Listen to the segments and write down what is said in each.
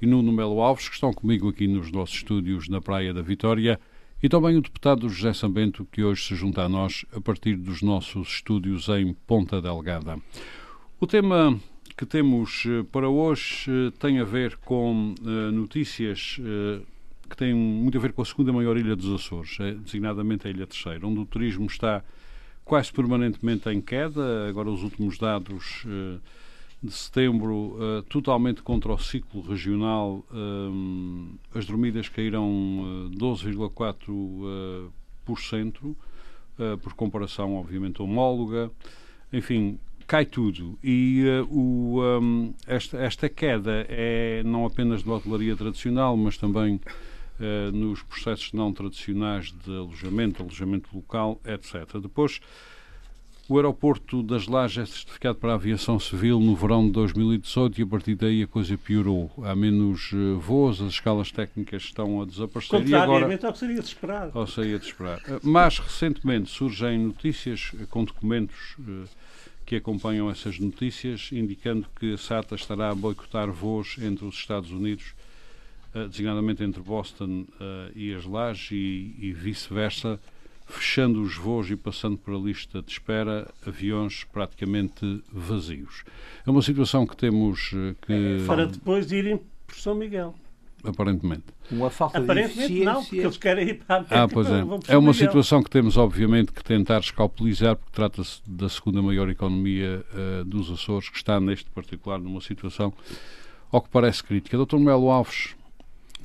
e Nuno Melo Alves, que estão comigo aqui nos nossos estúdios na Praia da Vitória, e também o deputado José Sambento, que hoje se junta a nós a partir dos nossos estúdios em Ponta Delgada. O tema que temos eh, para hoje eh, tem a ver com uh, notícias que têm muito a ver com a segunda maior ilha dos Açores, designadamente a Ilha Terceira, onde o turismo está quase permanentemente em queda. Agora, os últimos dados uh, de setembro, uh, totalmente contra o ciclo regional, um, as dormidas caíram 12,4%, uh, por comparação, obviamente, homóloga. Enfim, cai tudo. E o, um, esta, esta queda é não apenas de hotelaria tradicional, mas também Uh, nos processos não tradicionais de alojamento, alojamento local, etc. Depois, o aeroporto das Lajes é certificado para a aviação civil no verão de 2018 e a partir daí a coisa piorou. Há menos uh, voos, as escalas técnicas estão a desaparecer. E agora, ao que seria de esperar. Ao seria de esperar. Mais recentemente surgem notícias uh, com documentos que acompanham essas notícias, indicando que a SATA estará a boicotar voos entre os Estados Unidos, designadamente entre Boston e as Lajes e, e vice-versa, fechando os voos e passando para a lista de espera aviões praticamente vazios. É uma situação que temos eh, que... Para depois de irem por São Miguel. Aparentemente. Uma falta Aparentemente de não, porque eles querem ir para a Ah, pois é. É uma situação que temos, obviamente, que tentar escalpelizar, porque trata-se da segunda maior economia uh, dos Açores, que está, neste particular, numa situação, ao que parece crítica. Dr. Melo Alves,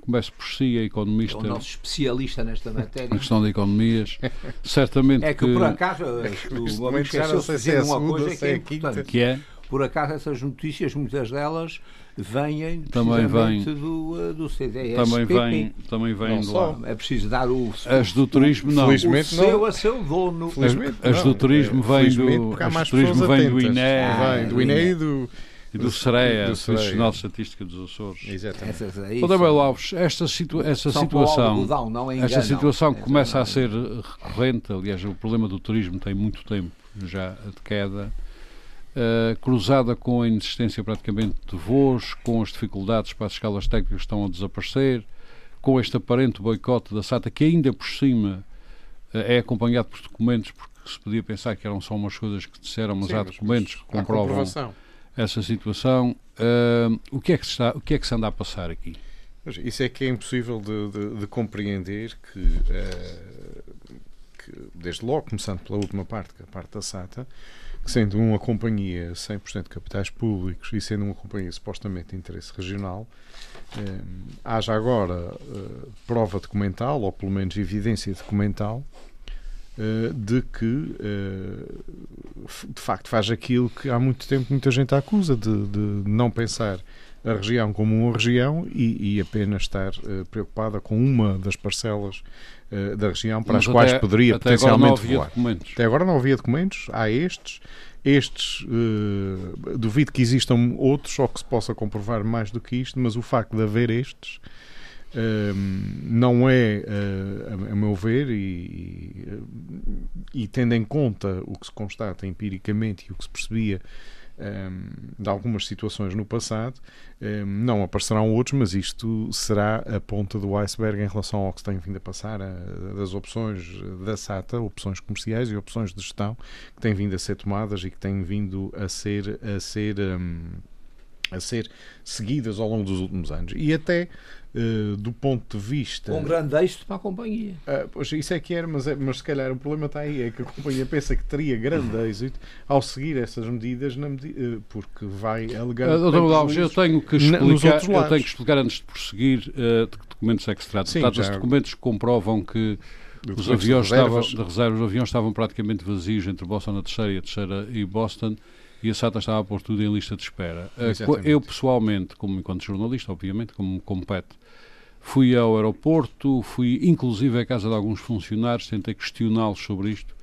começo por si, é economista. É o nosso especialista nesta matéria. Na questão de economias. Certamente é que, que... por acaso, o amigo esqueceu de uma coisa que é importante. Que é? Por acaso, essas notícias, muitas delas, vêm também vem, do, eh, do CDS. Também vem, também vem do lá. É preciso dar o. As do turismo não. Felizmente o seu não. a seu dono. Felizmente as, as do turismo é, vêm do. As do turismo vêm do INE. Vem do INE e do e do SEREA, do Instituto de Estatística dos Açores. Exatamente. Essas Belo Alves, esta situ essa situação, algodão, não é engano, esta situação que começa a ser recorrente, aliás, o problema do turismo tem muito tempo já de queda, uh, cruzada com a inexistência praticamente de voos, com as dificuldades para as escalas técnicas que estão a desaparecer, com este aparente boicote da SATA, que ainda por cima uh, é acompanhado por documentos, porque se podia pensar que eram só umas coisas que disseram, mas Sim, há documentos que comprovam essa situação. Uh, o, que é que está, o que é que se anda a passar aqui? Isso é que é impossível de, de, de compreender que, uh, que, desde logo, começando pela última parte, que é a parte da SATA, que sendo uma companhia 100% de capitais públicos e sendo uma companhia supostamente de interesse regional, haja agora prova documental, ou pelo menos evidência documental, eh, de que eh, de facto faz aquilo que há muito tempo muita gente acusa de, de não pensar a região como uma região e, e apenas estar uh, preocupada com uma das parcelas da região para Mas as quais poderia até potencialmente voar. Documentos. Até agora não havia documentos, há estes. Estes, duvido que existam outros ou que se possa comprovar mais do que isto, mas o facto de haver estes não é, uh, a, meu ver, e, e, tendo em conta o que se constata empiricamente e o que se percebia de algumas situações no passado, não aparecerão outros, mas isto será a ponta do iceberg em relação ao que se tem vindo a passar, das opções da SATA, opções comerciais e opções de gestão que têm vindo a ser tomadas e que têm vindo a ser. A ser um, a ser seguidas ao longo dos últimos anos. E até uh, do ponto de vista. Com grande êxito para a companhia. Uh, pois, isso é que era, mas, é, mas se calhar o problema está aí, é que a companhia pensa que teria grande êxito ao seguir essas medidas, na medi uh, porque vai alegar. Uh, Dr. Alves, eu tenho que explicar, eu tenho que explicar antes de prosseguir uh, de que documentos é que se trata. Trata-se de documentos que comprovam que os aviões, estavam, de reserva, os aviões estavam praticamente vazios entre Boston a terceira e a terceira e Boston e a SATA estava a pôr tudo em lista de espera. Exatamente. Eu, pessoalmente, como enquanto jornalista, obviamente, como me compete Fui ao aeroporto, fui inclusive à casa de alguns funcionários, tentei questioná-los sobre isto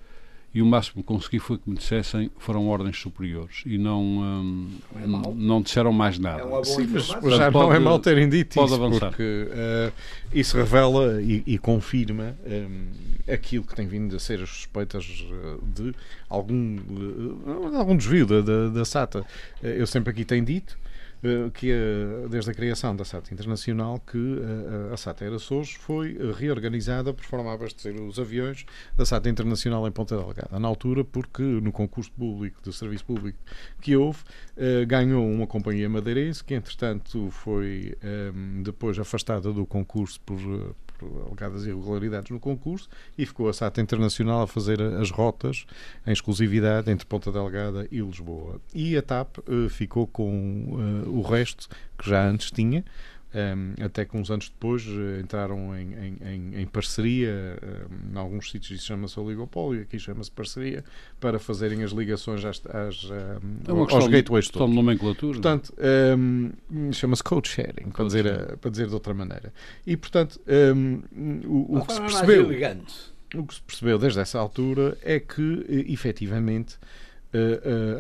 e o máximo que consegui foi que me dissessem foram ordens superiores e não, hum, é não disseram mais nada. É Sim, mas já pode, não é mal terem dito pode isso, avançar. porque uh, isso revela e, e confirma um, aquilo que tem vindo a ser as suspeitas eh, de algum, uh, algum desvio da, da, da SATA. Eu sempre aqui tenho dito eh, que eh, desde a criação da SATA Internacional que eh, a SATA Era Açores foi reorganizada por forma a abastecer os aviões da SATA Internacional em Ponta Delgada. Na altura, porque no concurso público, de serviço público que houve, ganhou uma companhia madeirense que, entretanto, foi depois afastada do concurso por, por alegadas irregularidades no concurso e ficou a SATA Internacional a fazer as rotas em exclusividade entre Ponta Delgada e Lisboa. E a TAP uh, ficou com uh, o resto que já antes tinha. Um, até que uns anos depois uh, entraram em, em, em, em parceria, um, em alguns sítios isso chama-se oligopólio, aqui chama-se parceria, para fazerem as ligações às, às, um, é aos gateways todos. de nomenclatura. Portanto, chama-se code sharing, code para, dizer, sharing. para dizer de outra maneira. E, portanto, o, o que se percebeu... O que se percebeu desde essa altura é que, efetivamente,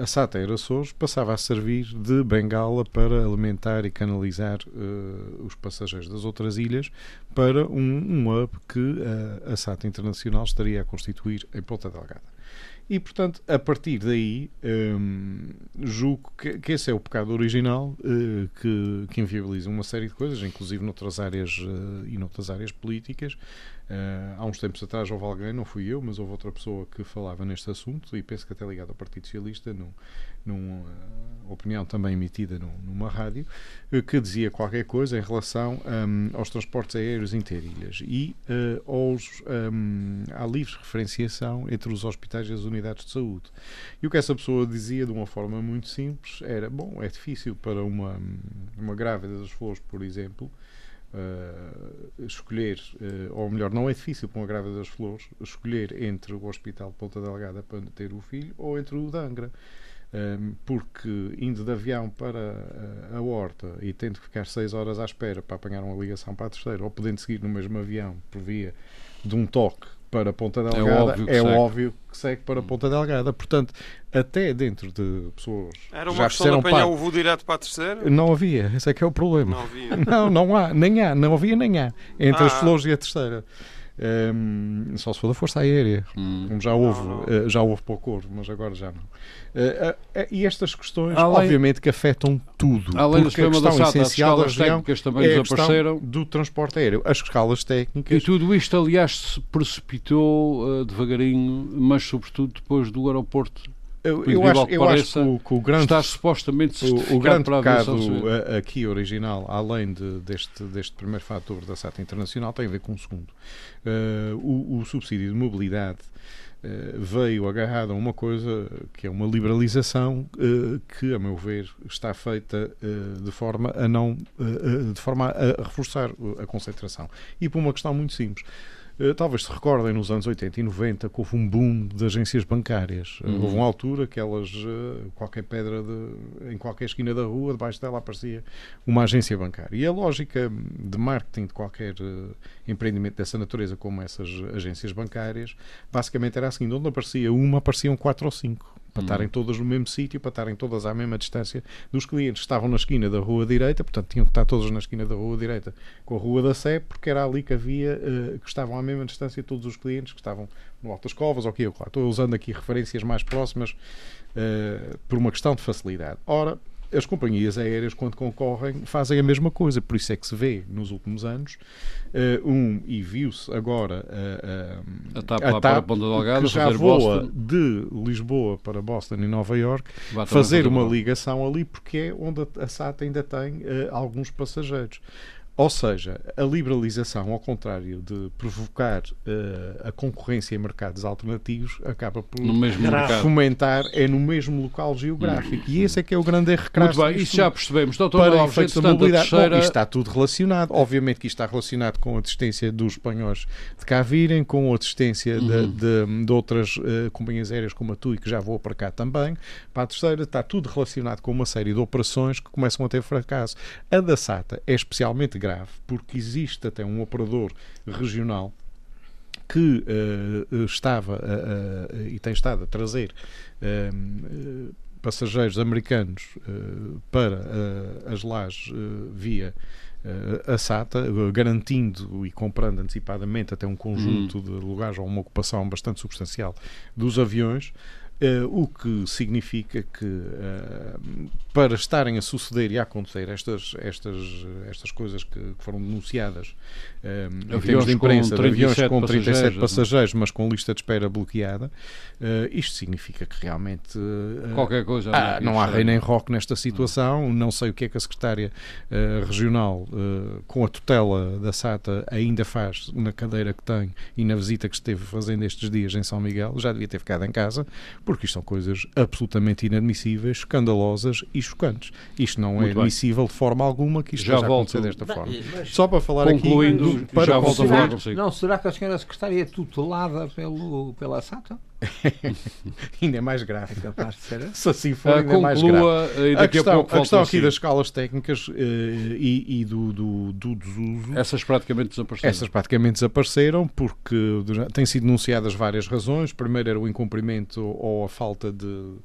a SATA Açores passava a servir de bengala para alimentar e canalizar uh, os passageiros das outras ilhas para um, um hub que uh, a SATA Internacional estaria a constituir em Ponta Delgada. E, portanto, a partir daí, um, julgo que, que, esse é o pecado original uh, que, que inviabiliza uma série de coisas, inclusive noutras áreas uh, e noutras áreas políticas, Uh, há uns tempos atrás houve alguém, não fui eu, mas houve outra pessoa que falava neste assunto e penso que até ligado ao Partido Socialista, num, numa uh, opinião também emitida num, numa rádio, uh, que dizia qualquer coisa em relação um, aos transportes aéreos interilhas e aos, um, à livre referenciação entre os hospitais e as unidades de saúde. E o que essa pessoa dizia de uma forma muito simples era: bom, é difícil para uma, uma grávida das flores, por exemplo uh, escolher, uh, ou melhor, não é difícil para uma grávida das flores escolher entre o Hospital de Ponta Delgada para ter o filho ou entre o de Angra. Um, ehm, porque indo de avião para a, a Horta e tendo que ficar 6 horas à espera para apanhar uma ligação para a terceira, ou podendo seguir no mesmo avião por via de um toque para Ponta é Delgada, é óbvio que, é segue. Óbvio que segue para Ponta Delgada. Portanto, até dentro de pessoas. Era uma já questão de apanhar o voo direto para a terceira? Não havia, esse é que é o problema. Não havia. não, não há, nem há, não havia nem há. Entre ah. as flores e a terceira. Um, só se for da Força Aérea, hum. como já houve, não, não. Uh, já houve para o mas agora já não. Uh, uh, e estas questões, além, obviamente, que afetam tudo. Além porque a questão da SATA, essencial as escalas técnicas também é desapareceram. do transporte aéreo, as escalas técnicas. E tudo isto, aliás, se precipitou devagarinho, mas sobretudo depois do aeroporto eu, eu, acho, eu pareça, acho que o, que o, grande está supostamente o, o grande pecado aqui original, além de, deste, deste primeiro fator da SATA Internacional, tem a ver com o segundo. Uh, o, o, subsídio de mobilidade uh, veio agarrado a uma coisa que é uma liberalização que, a meu ver, está feita de forma a não de forma a reforçar a concentração. E por uma questão muito simples. eh, talvez se recordem nos anos 80 e 90 que houve um boom de agências bancárias. Eh, uhum. Houve uma altura que elas, eh, qualquer pedra de, em qualquer esquina da rua, debaixo dela aparecia uma agência bancária. E a lógica de marketing de qualquer empreendimento dessa natureza, como essas agências bancárias, basicamente era assim: onde aparecia uma, apareciam quatro ou cinco para estarem uhum. todas no mesmo sítio, para estarem todas à mesma distância dos clientes. Estavam na esquina da rua direita, portanto tinham que estar todas na esquina da rua direita com a rua da Sé, porque era ali que havia, uh, que estavam à mesma distância todos os clientes que estavam no Altas Covas, ok, claro, estou usando aqui referências mais próximas uh, por uma questão de facilidade. Ora, as companhias aéreas, quando concorrem, fazem a mesma coisa. Por isso é que se vê nos últimos anos, uh, um, e viu-se agora uh, uh, a TAP, a TAP para Ponta Delgada, que já voa Boston. de Lisboa para Boston e Nova York, fazer uma ligação ali, porque é onde a SATA ainda tem alguns passageiros. Ou seja, a liberalização, ao contrário de provocar uh, a concorrência em mercados alternativos, acaba por fomentar é no mesmo local geográfico. E esse é que é o grande erro Muito bem, isso já percebemos. Doutor para Manuel, efeitos da mobilidade. Terceira... Bom, isto está tudo relacionado. Obviamente que isto está relacionado com a assistência dos espanhóis de cá virem, com a assistência uhum. de, de, de, outras uh, companhias aéreas como a TUI, que já voa para cá também. Para a terceira, está tudo relacionado com uma série de operações que começam a ter fracasso. A da SATA é especialmente grave grave, porque existe até um operador regional que uh, estava uh, uh, e tem estado a trazer passageiros americanos para as lajes via a SATA, garantindo e comprando antecipadamente até um conjunto hum. de lugares ou uma ocupação bastante substancial dos aviões, o que significa que uh, para estarem a suceder e a acontecer estas, estas, estas coisas que, que foram denunciadas uh, em termos de imprensa, de aviões com 37 passageiros, passageiros, mas com lista de espera bloqueada, isto significa que realmente qualquer coisa ah, não há rei nem rock nesta situação. Não sei o que é que a secretária regional, com a tutela da SATA, ainda faz na cadeira que tem e na visita que esteve fazendo estes dias em São Miguel. Já devia ter ficado em casa porque isto são coisas absolutamente inadmissíveis, escandalosas e chocantes. Isto não Muito é admissível de forma alguma que isto já esteja a acontecer desta forma. Mas, Só para falar concluindo, aqui... Para já volto a falar consigo. Não, será que a senhora secretária é tutelada pelo, pela SATA? ainda é mais grave. Capaz de ser. Se assim for, ainda é mais grave. A questão, a, a questão aqui das escalas técnicas uh, e, e, do, do, do desuso. Essas praticamente desapareceram. Essas praticamente desapareceram porque têm sido denunciadas várias razões. Primeiro era o incumprimento ou a falta de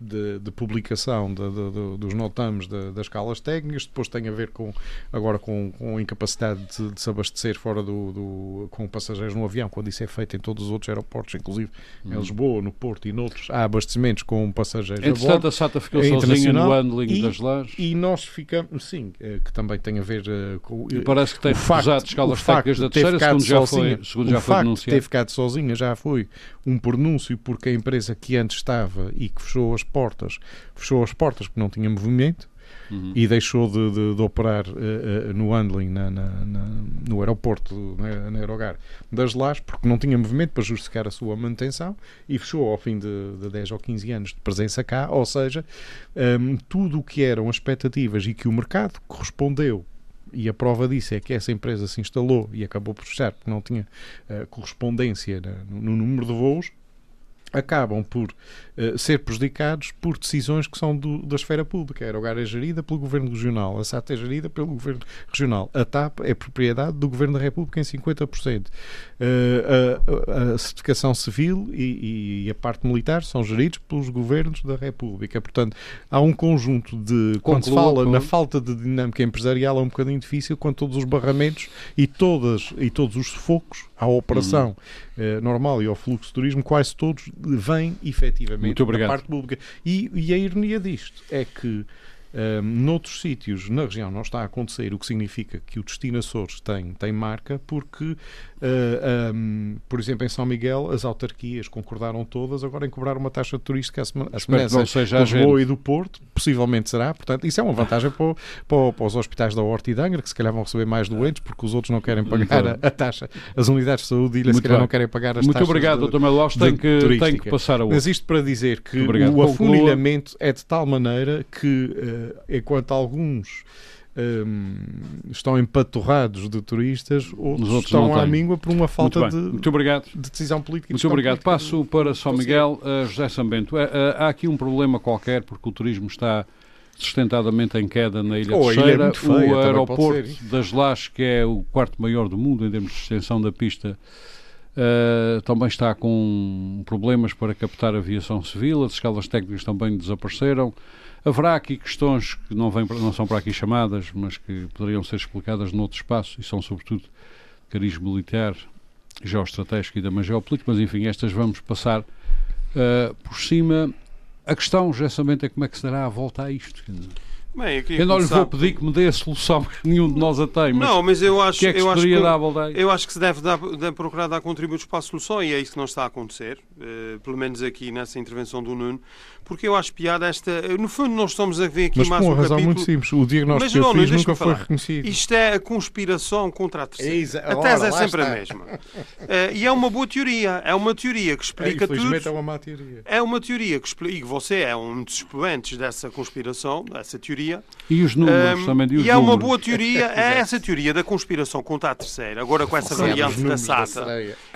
de, de publicação de, de, dos notamos das escalas técnicas, depois tem a ver com agora com, com a incapacidade de, se abastecer fora do, do, com passageiros no avião, quando isso é feito em todos os outros aeroportos, inclusive em uhum. Lisboa, no Porto e noutros, há abastecimentos com passageiros. Entretanto, a, a SATA ficou é sozinha no handling e, das lares. E nós ficamos, sim, eh, que também tem a ver uh, com. E parece que tem recusado escalas técnicas da terceira, segundo já foi, segundo já foi denunciado. ter ficado sozinha já foi um pronúncio porque a empresa que antes estava e que fechou as portas, fechou as portas porque não tinha movimento uhum. e deixou de, de, de operar uh, uh, no handling na, na, na, no aeroporto, na, na Aerogar das Lajes, porque não tinha movimento para justificar a sua manutenção e fechou ao fim de, de 10 ou 15 anos de presença cá, ou seja, um, tudo o que eram expectativas e que o mercado correspondeu e a prova disso é que essa empresa se instalou e acabou por fechar porque não tinha uh, correspondência no, no número de voos acabam por uh, ser prejudicados por decisões que são do, da esfera pública. A Aerogar é gerida pelo Governo Regional, a SAT é gerida pelo Governo Regional, a TAP é propriedade do Governo da República em 50%. Uh, a, a, certificação civil e, e, a parte militar são geridos pelos governos da República. Portanto, há um conjunto de... quando se fala na falta de dinâmica empresarial é um bocadinho difícil quando todos os barramentos e, todas, e todos os sufocos à operação uhum. uh, normal e ao fluxo de turismo, quase todos vêm efetivamente da parte pública. E, e a ironia disto é que um, noutros sítios na região não está a acontecer, o que significa que o Destino Açores tem, tem marca, porque, uh, um, por exemplo, em São Miguel, as autarquias concordaram todas agora em cobrar uma taxa turística a semelhança de Lisboa e do Porto, possivelmente será, portanto, isso é uma vantagem para, para, para, os hospitais da Horta e da Angra, que se calhar vão receber mais doentes, porque os outros não querem pagar a, a, taxa, as unidades de saúde ilha, se calhar bem. não querem pagar as Muito taxas obrigado, Dr. Melo Alves, tem que, tem que passar a outro. Mas isto para dizer que o afunilhamento é de tal maneira que uh, enquanto alguns um, estão empaturrados de turistas, outros, outros estão à míngua por uma falta de, Muito obrigado. de decisão política. Muito obrigado. Passo para São Miguel, uh, José Sambento. Uh, uh, há aqui um problema qualquer, porque o turismo está sustentadamente em queda na Ilha oh, Terceira. É o aeroporto das Lajes, que é o quarto maior do mundo em termos de extensão da pista, Uh, também está com problemas para captar aviação civil, as escalas técnicas também desapareceram. Haverá aqui questões que não, vêm, não são para aqui chamadas, mas que poderiam ser explicadas noutro espaço e são, sobretudo, de cariz militar, geoestratégico e da geopolítica, mas enfim, estas vamos passar uh, por cima. A questão, justamente, é como é que será a volta a isto. Bem, eu, eu não lhe vou pedir que me dê a solução, porque nenhum de nós a tem. Mas não, mas eu acho que, é que eu, acho que, eu acho que se deve, dar, procurar dar contributos para a solução e é isso que não está a acontecer, uh, pelo menos aqui nessa intervenção do Nuno, porque eu acho piada esta. No fundo, nós estamos a ver aqui mas mais com uma razão capítulo, muito simples. O diagnóstico que eu fiz nunca foi reconhecido. Isto é a conspiração contra a terceira. A tese é sempre está. a mesma. uh, e é uma boa teoria. É uma teoria que explica é, tudo. é uma má teoria. É uma teoria que explica. E você é um dos expoentes dessa conspiração, dessa teoria. E os números um, também. E, e é uma boa teoria. É essa teoria da conspiração contra a terceira, agora com essa variante da SATA.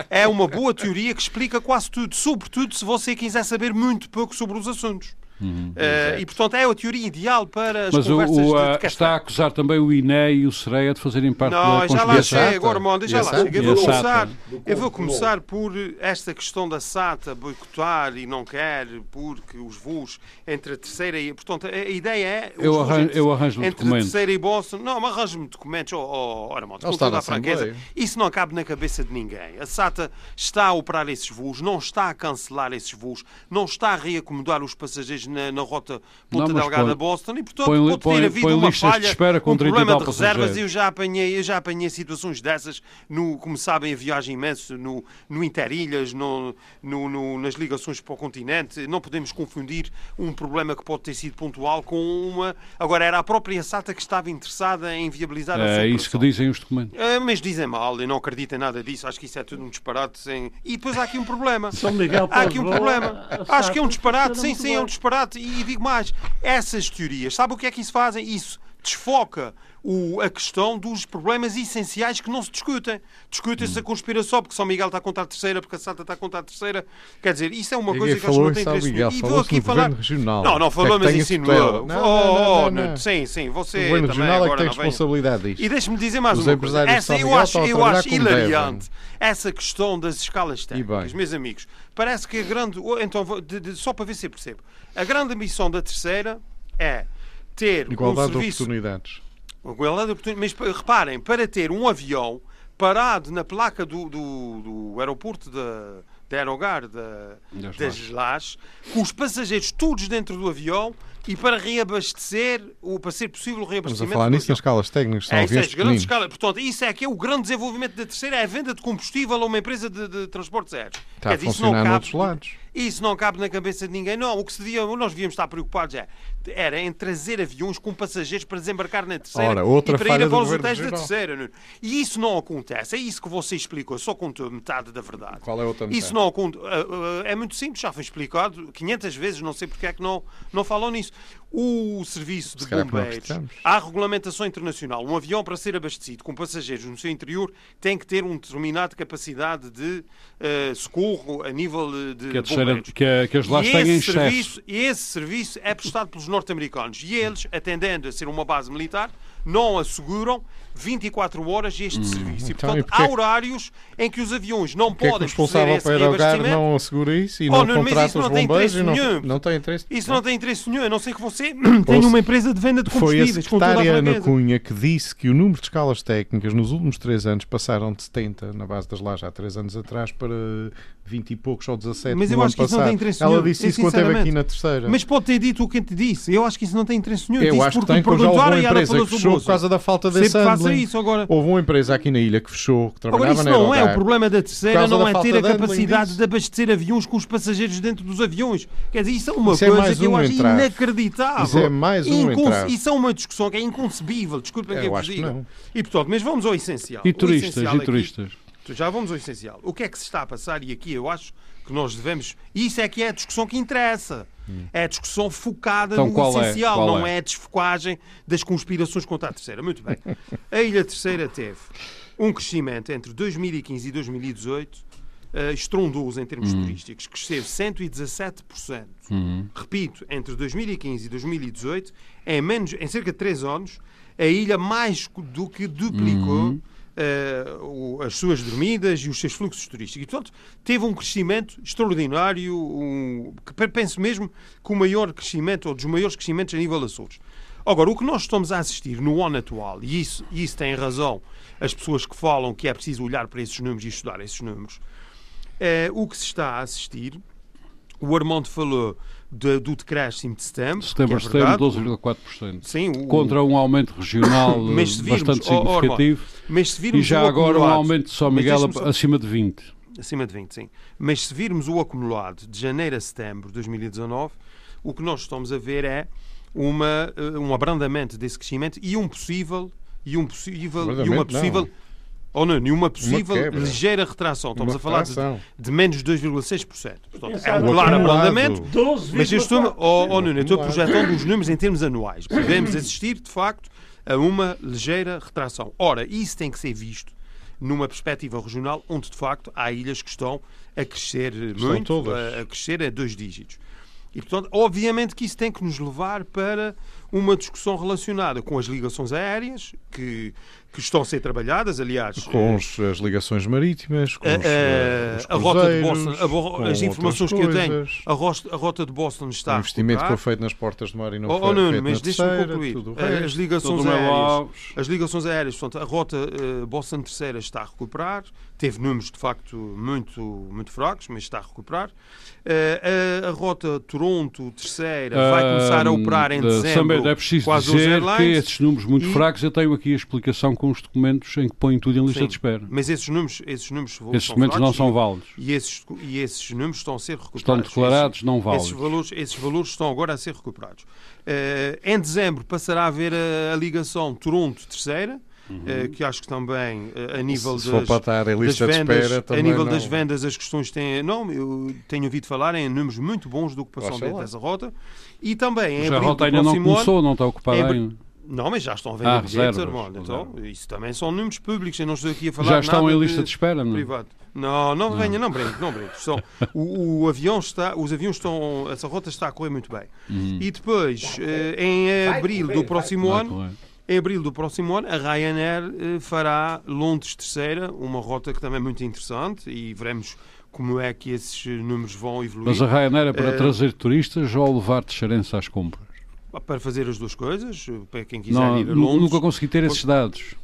É uma boa teoria que explica quase tudo. Sobretudo se você quiser saber muito pouco sobre os assuntos. sonuç. Uhum, uh, e, portanto, é a teoria ideal para as Mas conversas o, o, de, Está a acusar também o INE e o SREA de fazerem parte não, da já lá chego, Armando, já lá chego. Eu vou, começar, eu vou começar por esta questão da SATA boicotar e não quer, porque os voos entre a terceira e... Portanto, a ideia é... Eu arranjo, entre, eu arranjo Entre terceira e Boston... Não, mas arranjo-me documentos, oh, oh, Armando, com toda a franqueza. Isso não cabe na cabeça de ninguém. A SATA está a operar esses voos, não está a cancelar esses voos, não está a reacomodar os passageiros na, na rota Ponta Delgada Boston e, portanto, põe, pode ter havido uma falha, de um problema de reservas. Eu já apanhei, eu já apanhei situações dessas, no, como sabem, a viagem imensa no, no Interilhas, no, no, no, nas ligações para o continente. Não podemos confundir um problema que pode ter sido pontual com uma. Agora, era a própria SATA que estava interessada em viabilizar a É isso que dizem os documentos. É, mas dizem mal, eu não acredito em nada disso. Acho que isso é tudo um disparate. Sem... E depois há aqui um problema. São Miguel há aqui um problema. Acho que é um disparate. Sim, sim, é um disparate. E digo mais, essas teorias, sabe o que é que isso fazem? Isso desfoca o, a questão dos problemas essenciais que não se discutem. Discute-se a conspiração, porque São Miguel está contra a terceira, porque a Santa está contra a terceira. Quer dizer, isso é uma coisa que que não tem interesse Miguel, E vou aqui falar. Regional. Não, não falou, é mas insinuou. Não, não, oh, não, Sim, sim, você. O governo também, regional é que tem responsabilidade disto. E deixe-me dizer mais Os uma coisa. Essa, eu acho, eu acho hilariante essa questão das escalas técnicas, meus amigos. Parece que a grande. Então, de, de, só para ver se eu percebo. A grande ambição da terceira é ter Igualdade um serviço... de oportunidades. Igualdade de oportunidades. Mas reparem, para ter um avião parado na placa do, do, do aeroporto da, de Aerogar, da, das Lajes, com os passageiros todos dentro do avião e para reabastecer, ou para ser possível o reabastecimento. Estamos a falar nisso nas escalas técnicas, são é, aviões isso é grande escala. Portanto, isso é que é o grande desenvolvimento da terceira, é a venda de combustível a uma empresa de, de transportes aéreos. Está Quer a funcionar noutros lados. Isso não cabe na cabeça de ninguém. Não, o que se devia, nós devíamos estar preocupados é, era em trazer aviões com passageiros para desembarcar na terceira Ora, outra e para ir para os hotéis da terceira. E isso não acontece. É isso que você explicou. Só contou metade da verdade. Qual é a outra metade? Isso não acontece. É muito simples, já foi explicado 500 vezes. Não sei porque é que não, não falam nisso. O serviço de bombeiros, há regulamentação internacional. Um avião, para ser abastecido com passageiros no seu interior, tem que ter uma determinada capacidade de uh, socorro a nível de que a terceira, que, a, que as lá têm em serviço, Esse serviço é prestado pelos norte-americanos. E eles, atendendo a ser uma base militar, não asseguram 24 horas este hum, serviço. E, então, portanto, e há horários em que os aviões não podem é que o responsável para aerogar não assegura isso e oh, não, não contrata os bombeiros e não, nenhum. não tem interesse. Isso não tem interesse nenhum, a não ser que você tenha uma empresa de venda de combustíveis. Foi a secretária Ana Cunha que disse que o número de escalas técnicas nos últimos 3 anos passaram de 70 na base das lajes há 3 anos atrás para 20 e poucos ou 17 Mas eu acho que isso passado. não tem interesse Ela nenhum. disse isso quando esteve aqui na terceira. Mas pode ter dito o que te disse. Eu acho que isso não tem interesse nenhum. Eu disse acho que tem, porque já houve uma empresa que fechou por causa da falta de handling. isso agora. Houve uma empresa aqui na ilha que fechou, que trabalhava agora, isso não é o problema da terceira, não é ter a capacidade de abastecer aviões com os passageiros dentro dos aviões. Quer dizer, isso é uma isso coisa é que eu um acho entrave. inacreditável. Isso é mais um entrave. Isso é uma discussão que é inconcebível. Desculpem que eu vos diga. E, portanto, mas vamos ao essencial. E turistas, e turistas. Já vamos ao essencial. O que é que se está a passar? E aqui eu acho que nós devemos. Isso é que é a discussão que interessa. Hum. É a discussão focada então, no essencial, é? não é? é a desfocagem das conspirações contra a terceira. Muito bem. A Ilha Terceira teve um crescimento entre 2015 e 2018 uh, estrondoso em termos Hum. turísticos. Cresceu 117%. Uhum. Repito, entre 2015 e 2018, em, menos, em cerca de 3 anos, a ilha mais do que duplicou Uhum. Uh, as suas dormidas e os seus fluxos turísticos. E, portanto, teve um crescimento extraordinário, um, que pe- penso mesmo que o maior crescimento, ou dos maiores crescimentos a nível Açores. Agora, o que nós estamos a assistir no ano atual, e isso, e isso tem razão as pessoas que falam que é preciso olhar para esses números e estudar esses números, é, o que se está a assistir, o Armando falou de- do decréscimo de setembro, Setembro que é setembro, verdade. 12,4%. Sim, o- Contra um aumento regional Mas se virmos- bastante oh, oh, significativo. Mas se e virmos já o agora um aumento de São Miguel só- acima de 20. Acima de 20, sim. Mas se virmos o acumulado de janeiro a setembro de 2019, o que nós estamos a ver é uma, eh, um abrandamento desse crescimento e um possível e um possível e uma possível ou não, e uma possível ligeira retração. Estamos Uma a falar de, de menos 2,6%. Portanto, é um claro abrandamento. 12, Mas eu estou, oh, oh, Nuno, eu estou projetando os números em termos anuais. Podemos assistir, de facto, a uma ligeira retração. Ora, isso tem que ser visto numa perspectiva regional, onde de facto há ilhas que estão a crescer muito, todas. a, a crescer a dois dígitos. E, portanto, obviamente que isso tem que nos levar para uma discussão relacionada com as ligações aéreas, que, que estão a ser trabalhadas, aliás. Com os, as ligações marítimas, com a, os, eh, a, a rota de Boston, a, as informações que eu tenho, a rota, a rota de Boston está. O investimento que foi feito nas portas do mar e não oh, foi oh, não, feito mas deixa-me concluir. As ligações aéreas, as ligações aéreas, portanto, a rota uh, Boston terceira está a recuperar, teve números de facto muito, muito fracos, mas está a recuperar. Uh, a, a, rota Toronto terceira vai começar a operar em dezembro. é preciso dizer que esses números muito e... fracos, eu tenho aqui a explicação com os documentos em que põem tudo em lista Sim, de espera. Mas esses números, esses números esses documentos não são válidos. E esses, e esses números estão a ser recuperados. Estão declarados esses, não válidos. Esses valores, esses valores estão agora a ser recuperados. Uh, em dezembro passará a haver a, a ligação Toronto terceira Uhum. Eh, que acho que também eh, a nível Se das, das vendas, de espera, a nível não... das vendas as questões têm, não, eu tenho ouvido falar em números muito bons de ocupação dentro dessa rota e também em a rota ainda não começou, ano, não está ocupada ainda. Não, mas já estão a vender ah, bilhetes, irmão. Então, isso também são números públicos. Eu não estou aqui a falar Já estão em lista de, de espera, não? Privado. Não, não, não. venha, não brinque, não brinque. São, o, o, avião está, os aviões estão, essa rota está a correr muito bem. Uhum. E depois, eh, em abril do próximo ano, em abril do próximo ano, a Ryanair eh, fará Londres terceira, uma rota que também é muito interessante e veremos como é que esses números vão evoluir. Mas a Ryanair é para uh, trazer turistas ou levar texarense às compras? Para fazer as duas coisas, para quem quiser não, ir a Londres. Nunca consegui ter esses dados.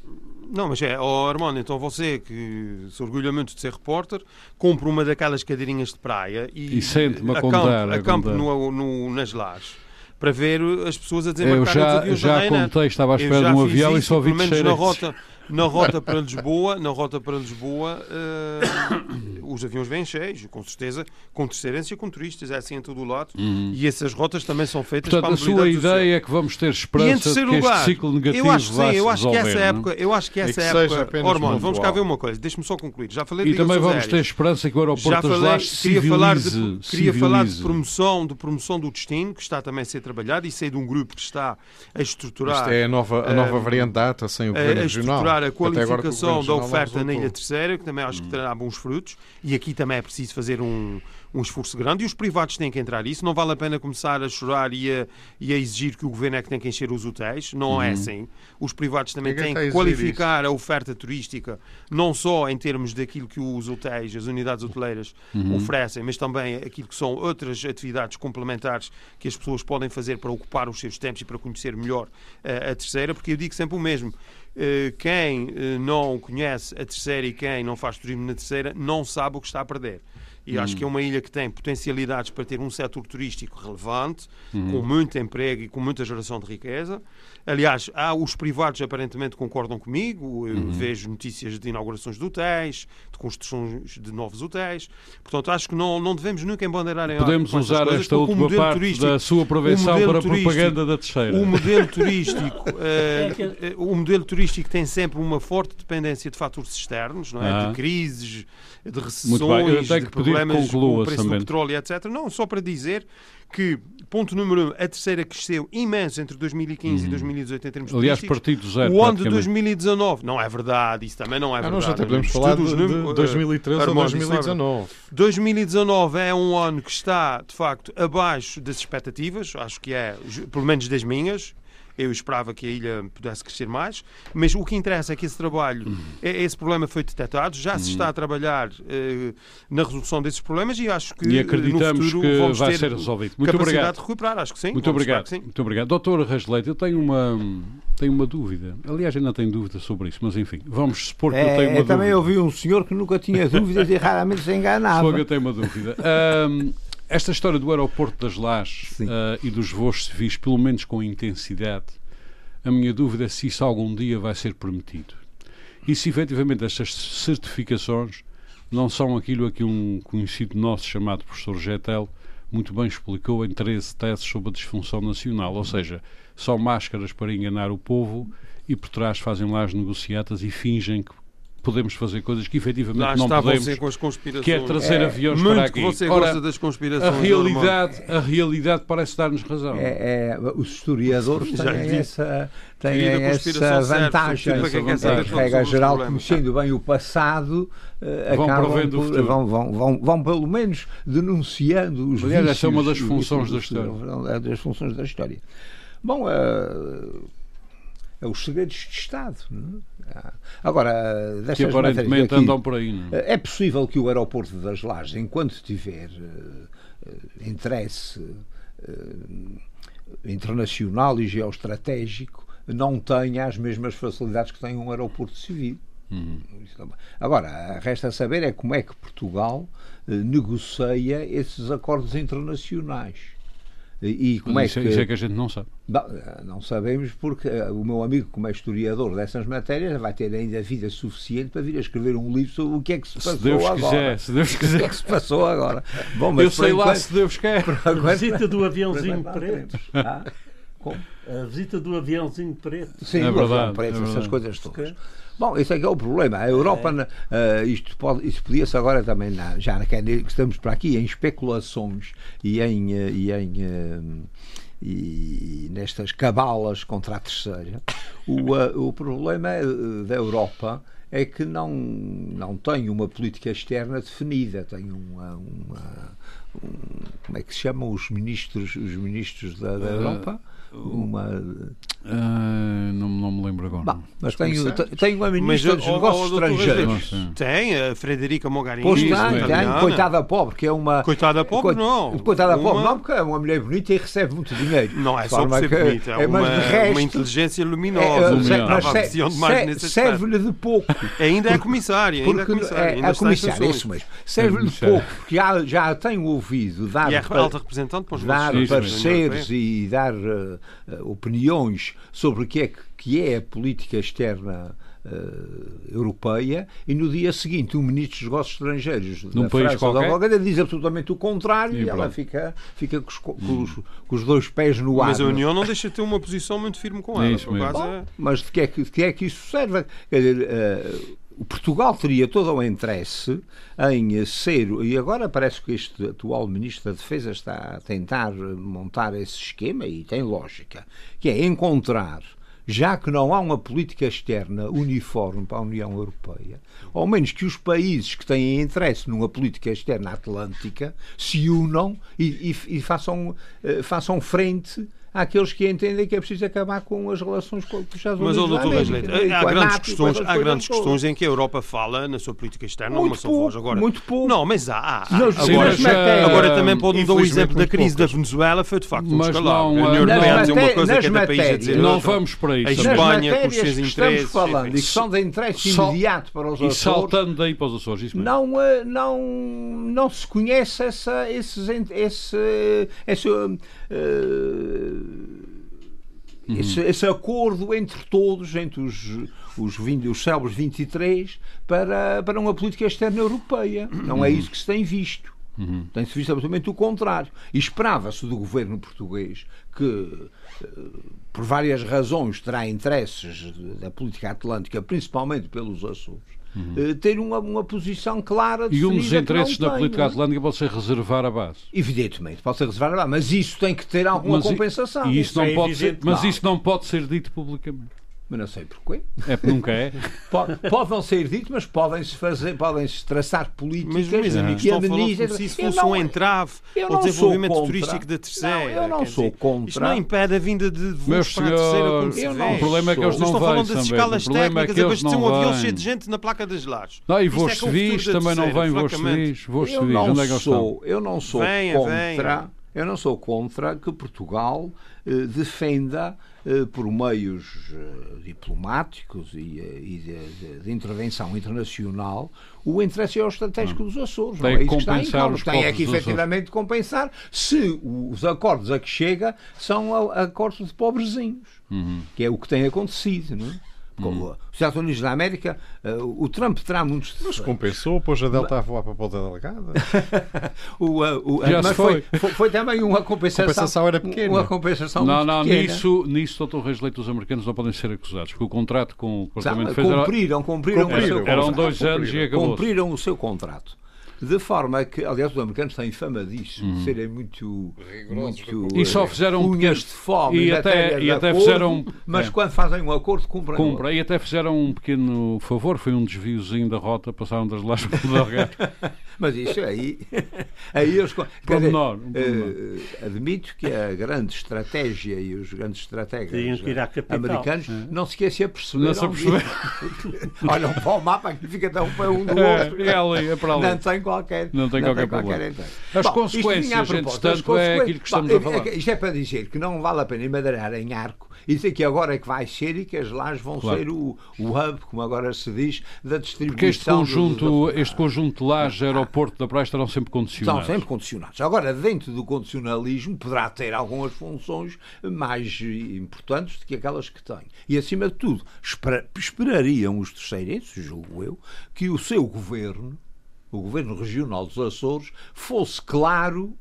Não, mas é, oh, Armando, então você que se orgulha muito de ser repórter, compra uma daquelas cadeirinhas de praia e, e sente-me a contar. Acampe no, no, nas lajes para ver as pessoas a desembarcar eu já, aviões já contei, estava à espera de um avião isso, e só vi pelo menos na rota, na rota para Lisboa, na rota para Lisboa, uh, os aviões vêm cheios, com certeza, com terceirência com turistas, é assim em todo o lado. Uhum. E essas rotas também são feitas Portanto, para a, a sua ideia é que vamos ter esperança de que lugar, este ciclo negativo eu acho, sim, eu acho que essa não? época, eu acho que essa que época, Ormond, vamos cá ver uma coisa, deixe-me só concluir. Já falei e de também vamos aéreas. ter esperança que o aeroporto das Lajes queria falar de queria civilize. falar de promoção, de promoção do destino, que está também a ser trabalhado e sei de um grupo que está a estruturar. Isto é a nova, a nova uh, variante data sem o governo a, a regional. Estruturar a qualificação da oferta na Ilha Terceira, que também acho que terá bons frutos, e aqui também é preciso fazer um, um esforço grande e os privados têm que entrar nisso. Não vale a pena começar a chorar e a, e a exigir que o governo é que tem que encher os hotéis. Não uhum. é assim. Os privados também têm que qualificar isso? a oferta turística, não só em termos daquilo que os hotéis, as unidades hoteleiras uhum. oferecem, mas também aquilo que são outras atividades complementares que as pessoas podem fazer para ocupar os seus tempos e para conhecer melhor a, a terceira, porque eu digo sempre o mesmo. Eh, quem eh, não conhece a terceira e quem não faz turismo na terceira não sabe o que está a perder. E hum. acho que é uma ilha que tem potencialidades para ter um setor turístico relevante, hum. com muito emprego e com muita geração de riqueza. Aliás, há, os privados aparentemente concordam comigo. Eu hum. vejo notícias de inaugurações de hotéis, de construções de novos hotéis. Portanto, acho que não, não devemos nunca embandeirar em Podemos usar coisas, esta última parte da sua prevenção para a propaganda da terceira. O modelo turístico, uh, o modelo turístico tem sempre uma forte dependência de fatores externos, não é? Ah. De crises, de recessões, de problemas com o preço do petróleo, etc. Não, só para dizer que, ponto número um, a terceira cresceu imenso entre 2015 uhum. e 2018 em termos Aliás, partido zero. O ano de 2019, não é verdade, isso também não é verdade. Ah, nós até podemos falar de, de 2013 a 2019. 2019 é um ano que está, de facto, abaixo das expectativas, acho que é, pelo menos das minhas, eu esperava que a ilha pudesse crescer mais, mas o que interessa é que esse trabalho, uhum. esse problema foi detectado, já se uhum. está a trabalhar uh, na resolução desses problemas e acho que e acreditamos no futuro que vamos vai ter ser resolvido. Muito obrigado. de recuperar, acho que sim. Muito obrigado. Sim. Muito obrigado. Doutor Rasleite, eu tenho uma, tenho uma dúvida. Aliás, ainda tenho dúvida sobre isso, mas enfim, vamos supor que é, eu tenho uma eu dúvida. Também ouvi um senhor que nunca tinha dúvidas e raramente se enganava. Só que eu tenho uma dúvida. Um, esta história do aeroporto das Lajes uh, e dos voos civis, pelo menos com intensidade, a minha dúvida é se isso algum dia vai ser permitido. E se efetivamente estas certificações não são aquilo a que um conhecido nosso chamado professor Getel muito bem explicou em 13 teses sobre a disfunção nacional, ou seja, são máscaras para enganar o povo e por trás fazem lá as negociatas e fingem que podemos fazer coisas que efetivamente Lá não podemos. Você com as conspirações. Que é trazer é, aviões para aqui. Você Ora, gosta das conspirações. A realidade, a realidade parece dar-nos razão. É, é, os historiadores têm essa, têm essa vantagem. A regra geral, conhecendo bem o passado, uh, vão, acabam por, vão, vão, vão, vão, pelo menos denunciando os Aliás, essa é uma das funções da história. É das funções da história. Bom, uh, é os segredos de Estado. É? Agora, que aparentemente aqui, andam por aí. Não? É? é possível que o aeroporto das Lajes, enquanto tiver uh, interesse uh, internacional e geoestratégico, não tenha as mesmas facilidades que tem um aeroporto civil. Uhum. Agora, resta saber é como é que Portugal uh, negocia esses acordos internacionais. E como é que... Isso é que a gente não sabe. não sabemos porque eh, o meu amigo, como é historiador dessas matérias, vai ter ainda vida suficiente para vir a escrever um livro sobre o que é que se passou se Deus agora. Quiser, se Deus quiser. O que é que se passou agora? Bom, Eu sei lá se Deus quer. A visita do aviãozinho preto. Ah, a visita do aviãozinho preto. Sim, é verdade, preto, é essas coisas todas. Bom, esse é que é o problema. A Europa, é. uh, isto, pode, isto podia-se agora também, na, já que estamos para aqui em especulações e em. Uh, e em uh, e nestas cabalas contra a terceira, o, o problema da Europa é que não, não tem uma política externa definida, tem uma, uma um, como é que se chamam os ministros, os ministros da, da Europa? Uma. Uh, não, não me lembro agora. Bom, mas tenho, tenho uma ministra dos negócios estrangeiros. Tem, a Frederica Mogherini. Pois tem, tem, coitada pobre, que é uma. Coitada pobre, não. Coitada uma... pobre, não, porque é uma mulher bonita e recebe muito dinheiro. Não é só por ser bonita, é, é uma, resto, uma inteligência luminosa. É, mas serve-lhe de pouco. Ainda é comissária. Ainda é comissária, é, a comissária, é isso mesmo. Serve-lhe de pouco, porque já, já tenho ouvido dar, e é alta representante para os dar pareceres e dar uh, opiniões sobre o que é, que é a política externa Uh, europeia e no dia seguinte o ministro dos negócios estrangeiros Num da país França qualquer? diz absolutamente o contrário e, e ela fica, fica com, os, com, os, com, os, dois pés no ar. Mas a União não deixa de ter uma posição muito firme com ela. Isso Bom, é... Mas de que, é que, de que é que isso serve? Quer dizer, uh, Portugal teria todo o interesse em ser, e agora parece que este atual Ministro da Defesa está a tentar montar esse esquema, e tem lógica, que é encontrar, já que não há uma política externa uniforme para a União Europeia, ao menos que os países que têm interesse numa política externa atlântica se unam e, e, e façam, uh, façam frente àqueles que entendem que é preciso acabar com as relações com os Estados Unidos. Mas, oh, doutor Leite, há, grandes questões, há grandes questões em que a Europa fala na sua política externa, muito uma só voz. Agora, muito pouco. Não, mas há. há, há. agora, já, agora também pode dar o exemplo da crise poucas. da Venezuela, foi de facto um escalão. A União Europeia dizer uma coisa, cada país a dizer Não vamos para isso. A Espanha com os seus interesses. estamos falando e que são de interesse imediato para os Açores. E saltando daí para os Açores, isso Não, eh, não, não se conhece essa, esses, esse, esse, uh, Uhum. Esse, esse, acordo entre todos, entre os, os, 20, os célebres 23, para, para uma política externa europeia. Não é uhum. isso que se tem visto. Uhum. Tem-se visto absolutamente o contrário. E esperava-se do governo português que, eh, por várias razões, terá interesses da política atlântica, principalmente pelos Açores, uhum. Eh, ter uma, uma posição clara E um dos interesses da política atlântica pode ser reservar a base. Evidentemente, pode ser reservar a base, mas isso tem que ter alguma mas, compensação. E isso não é pode ser, mas isso não pode ser dito publicamente mas não sei porquê. É porque nunca é. Pode, pode não ser dito, mas podem-se fazer, podem-se traçar políticas mas, meus amigos, e amenizar. Se isso fosse não, um entrave ao desenvolvimento turístico da terceira. Não, eu não sou dizer, contra. Isto não impede a vinda de voos para a terceira, como se vê. O problema é que eles não vêm. Estão falando das escalas técnicas, é abastecer um avião cheio de gente na placa das lares. Não, e voos civis também não vêm, voos civis. Voos civis, onde é que sou, Eu não sou contra. Eu não sou contra que Portugal eh, defenda por meios eh, diplomáticos e, eh, e de, de, intervenção internacional o interesse geoestratégico dos Açores. Tem não é isso que está em causa. Tem é que efetivamente compensar se os acordos a que chega são acordos de pobrezinhos, uhum. que é o que tem acontecido. Não é? Como os Estados Unidos da América, uh, o Trump terá muitos. Mas compensou, pôs a Delta a voar para a ponta delegada. o, uh, o, Já mas se foi. foi. Foi, foi também uma compensação. A compensação era pequena. Uma compensação Não, muito não, pequena. nisso, nisso, doutor Reis Leite, os americanos não podem ser acusados, porque o contrato com o Departamento de Sabe, Defesa era- cumpriram, cumpriram, Cumpriram. o seu eram contrato. dois anos e acabou Cumpriram o seu contrato. De forma que, aliás, os americanos têm fama disso, Uhum. de serem muito. Rigorosos muito E só fizeram um unhas de fome e até- e até acordo, fizeram- Mas é. quando fazem um acordo, cumprem. E até fizeram um pequeno favor, foi um desviozinho da rota, passaram das lajes para o. Mas isso aí. aí eles, quer dizer, Pormenor, um pormenor. eh, admito que a grande estratégia e os grandes estrategas americanos não se esqueçam perceberam Não se aperceberam. disso. Olham para o mapa que fica tão para um do É, outro. é ali, é para ali. Não tem qualquer, Não tem qualquer problema. entrada. As Bom, consequências, a entretanto, é aquilo que estamos Bom, a falar. é que Isto é para dizer que não vale a pena emadeirar em arco e dizer que agora é que vai ser e que as lajes vão Claro. ser o, o hub, como agora se diz, da distribuição. Porque este conjunto, dos- este conjunto de lajes, aeroporto da praia estarão sempre Estão condicionados. sempre condicionados. Agora, dentro do condicionalismo, poderá ter algumas funções mais importantes do que aquelas que tem. E, acima de tudo, espera- esperariam os terceirenses, julgo eu, que o seu governo, o governo regional dos Açores, fosse claro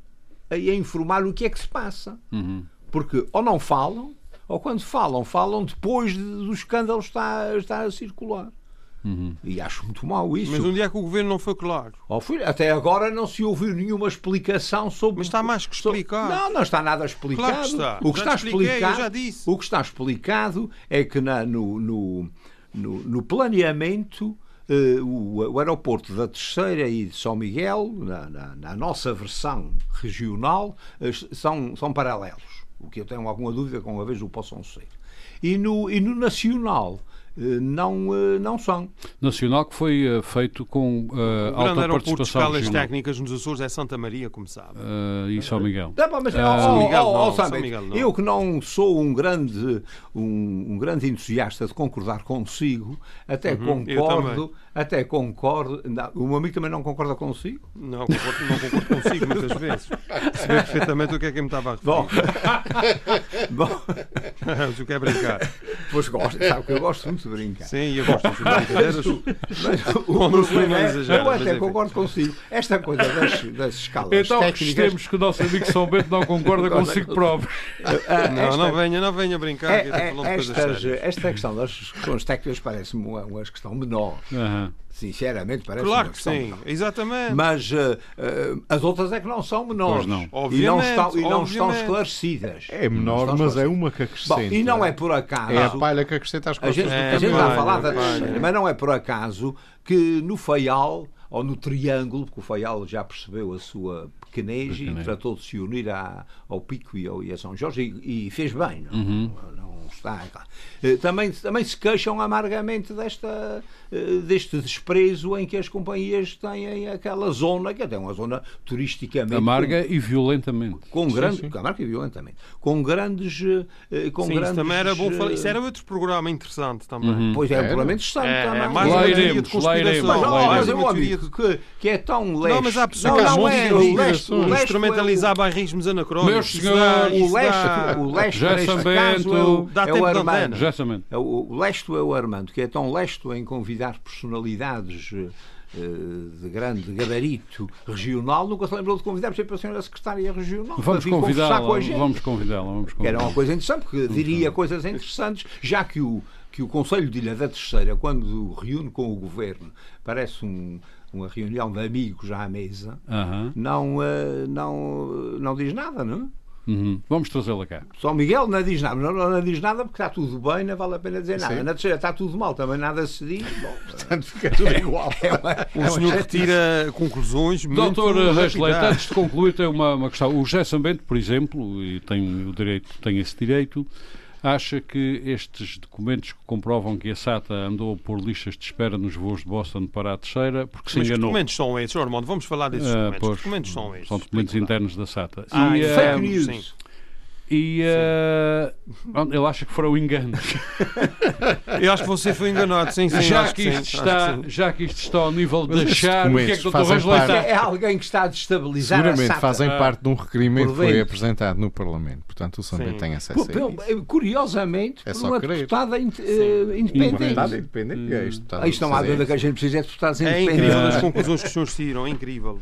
a a informar o que é que se passa. Uhum. Porque ou não falam, ou quando falam, falam depois de- do escândalo estar, estar a circular. Uhum. E acho muito mau isso. Mas um dia é que o governo não foi claro. Filho, até agora não se ouviu nenhuma explicação sobre. Mas está mais que explicado. Não, não está nada explicado. Claro que está. O que Já está expliquei, explicado, já disse. o que está explicado é que na- no, no, no, no planeamento eh, o, o aeroporto da Terceira e de São Miguel, na, na- na nossa versão regional, eh, são, são paralelos. O que eu tenho alguma dúvida que uma vez o possam ser. E no, e no nacional eh, não, eh, não são. Nacional que foi eh, feito com grande alta aeroporto de participação escalas técnicas nos Açores é Santa Maria, como sabe. Eh, e São Miguel. Tá bom, mas, ó, São Miguel não, São Miguel não. eu que não sou um grande, um, um grande entusiasta de concordar consigo, até Uhum, eu concordo, até concordo. Não, o meu amigo também não concorda consigo? Não concordo, não concordo consigo muitas vezes. Vê perfeitamente o que é que me estava a referir. Bom, bom Se o que é brincar. pois gosto, sabe que eu gosto muito de brincar. Sim, eu gosto de brincadeiras. Mas o o problema não é, exagera, eu até enfim. concordo consigo. Esta coisa das, das escalas Então técnicas. que o nosso amigo São Bento não concorda consigo próprio. Não, esta- não venha, não venha brincar, que eu estou é- falando de é- coisas estas- esta questão das questões técnicas parece-me uma, uma questão menor. Sinceramente, parece Claro que sim, menor. exatamente. Mas eh, eh, as outras é que não são menores. Não. E não Obviamente, estão, e não estão esclarecidas. É menor, mas é uma que acrescenta. Bom, e não é por acaso. É a palha que acrescenta às A costas gente, É, a gente está a falar da mas não é por acaso que no Faial, ou no Triângulo, porque o Faial já percebeu a sua pequenez e Pequenez. tratou de se unir à- ao Pico e, ao, e a São Jorge e, e fez bem. Não, Uhum. não está. é claro. Eh, Também, também se queixam amargamente desta, eh, deste desprezo em que as companhias têm aquela zona, que até é uma zona turisticamente Amarga e violentamente. com grandes, amarga e violentamente, com grandes, eh, com Sim, grandes isso também era bom falar. Isso era outro programa interessante também. Uhum. Pois é, um Era? problema interessante É, também. é mais Lá iremos, de lá iremos, conspiração. Mas, lá não, iremos. mas é um de... que, que é tão leste. Não, mas há pessoas não, não é, o leste, o leste é o- Instrumentalizar bairrismos anacrónicos. Meus senhores, dá- o leste, o leste Já neste São é Bento. Dá é o Armando. antena. Justamente. É o, o leste é o Armando, que é tão lesto em convidar personalidades eh, de grande gabarito regional, nunca se lembrou de convidar, por exemplo, a senhora secretária regional Vamos convidá-la, vamos convidá-la, vamos Que era uma coisa interessante, porque diria coisas interessantes, já que o, que o Conselho de Ilha da Terceira, quando reúne com o Governo, parece um- uma reunião de amigos à mesa, não, eh, não, não diz nada, não é? Uhum. Vamos trazê-la cá. São Miguel não diz nada, não, não diz nada porque está tudo bem, não vale a pena dizer nada. Sim. Na terceira está tudo mal, também nada se diz. Bom, Portanto, fica tudo igual. é uma- O senhor retira conclusões Doutor Reis Leite, lapidares. antes de concluir, tem uma, uma questão. O José Sambento, por exemplo, e tem o direito, tem esse direito, acha que estes documentos que comprovam que a SATA andou por listas de espera nos voos de Boston para a terceira, porque se Mas que enganou. documentos são esses, Ormond? Vamos falar desses Ah, documentos. pois, documentos são esses? São documentos internos da SATA. Ah, E, é fake news. sim. E uh, ele acha que foram enganos. Eu acho que você foi enganado, sim, sim. já, que sim, isto acho está, que sim. já que isto está ao nível de Mas achar o que é que o Dr. É alguém que está a destabilizar a Seguramente SATA. fazem Ah. parte de um requerimento que foi apresentado no Parlamento. Portanto, o Sim. tem acesso a isso. Curiosamente, É por só uma querer. deputada in- eh, independente. Deputado independente. é isto, não há dúvida que a gente precisa de deputados É independentes. incrível as conclusões que os senhores tiram, é incrível.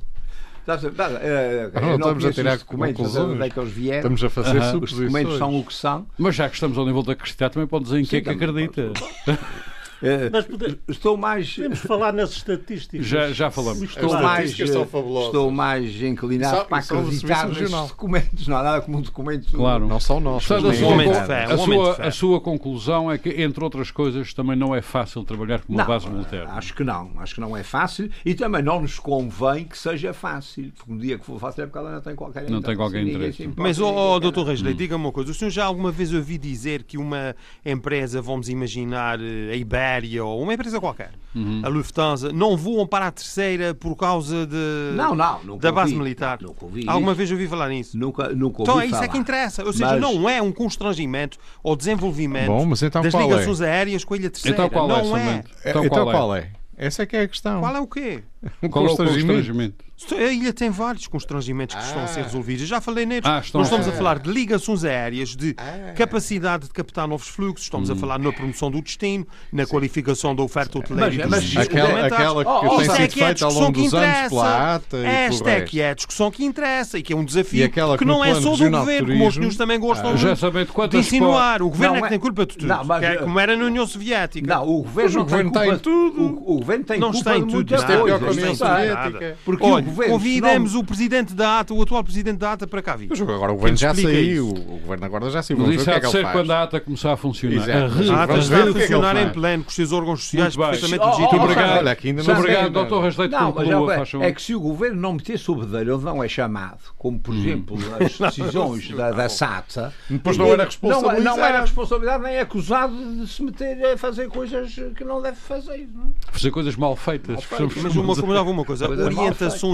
Não eu estamos a tirar conclusões. de onde é que eles vieram. Estamos a fazer Aham. Os documentos suposições. são o que são. Mas já que estamos ao nível de acreditar, também pode dizer em que é que acredita. Eh, Mas pode- Estou mais. podemos falar nas estatísticas. Já, já falamos. Estou As mais, estatísticas são fabulosas. estou mais inclinado só- para acreditar nestes Regional. documentos. Não há nada como um documento. Claro. Não são nós. Portanto, a sua, Um a sua- fé. a sua conclusão é que, entre outras coisas, também não é fácil trabalhar com uma Não, base militar. Acho que não, acho que não é fácil e também não nos convém que seja fácil, porque um dia que for fácil é porque ela não tem qualquer Não tem qualquer interesse. Mas, ó, quer Dr. Reis Hum. Diga-me uma coisa. O senhor já alguma vez ouviu dizer que uma empresa, vamos imaginar eh, a Ibéria ou uma empresa qualquer, Uhum. a Lufthansa, não voam para a terceira por causa de, Não, não, nunca da base ouvi. militar? Nunca ouvi Alguma isso. vez ouvi falar nisso? Nunca, nunca ouvi Então é isso falar. é que interessa. Ou seja, Mas- não é um constrangimento ou desenvolvimento Bom, mas então das qual é? ligações aéreas com a Ilha Terceira. Então qual é, não é. É, Então Então, qual é? qual é? Essa é que é a questão. Qual é o quê? Um Qual é o constrangimento. Constrangimento? A ilha tem vários constrangimentos que estão a ser Ah. resolvidos. Eu já falei neles. Ah, estão Nós estamos a- a falar de ligações aéreas, de Ah. capacidade de captar novos fluxos, estamos Hum. a falar na promoção do destino, na qualificação da oferta hoteleira e Mas- dos mas Aquela, aquela que Oh, tem é sido que é feita ao longo dos anos pela ATA e Esta é que é a discussão que interessa e que é um E desafio aquela que que não é só do de governo, como os senhores também gostam Ah. de- Já de quantas insinuar. O governo Não, é que é- tem culpa de tudo, Não, mas- que é como era na União Soviética. Não, o governo o não tem governo culpa tem de tudo. O, o governo tem Não culpa está em de tudo. muita é coisa. tem. Porque o Olha, governo, convidemos se não- o presidente da ATA, o atual presidente da ATA, para cá vir. Mas agora o governo já saiu. O governo agora já saiu. Mas isso há é de que ser quando a ATA começar a funcionar. Exato. A ATA está a funcionar em pleno, com os seus órgãos sociais perfeitamente Oh, oh, legítimos. Muito obrigado. Obrigado. Dr. Rasleito, conclua, é, é que se o governo não meter sob dele, ele não é chamado. Como, Hum. por exemplo, as decisões da, SATA. Depois não era Não, responsabilizado. não era responsabilidade, nem é acusado de se meter a fazer coisas que não deve fazer. Fazer coisas mal feitas. Mas uma, uma coisa, Coisa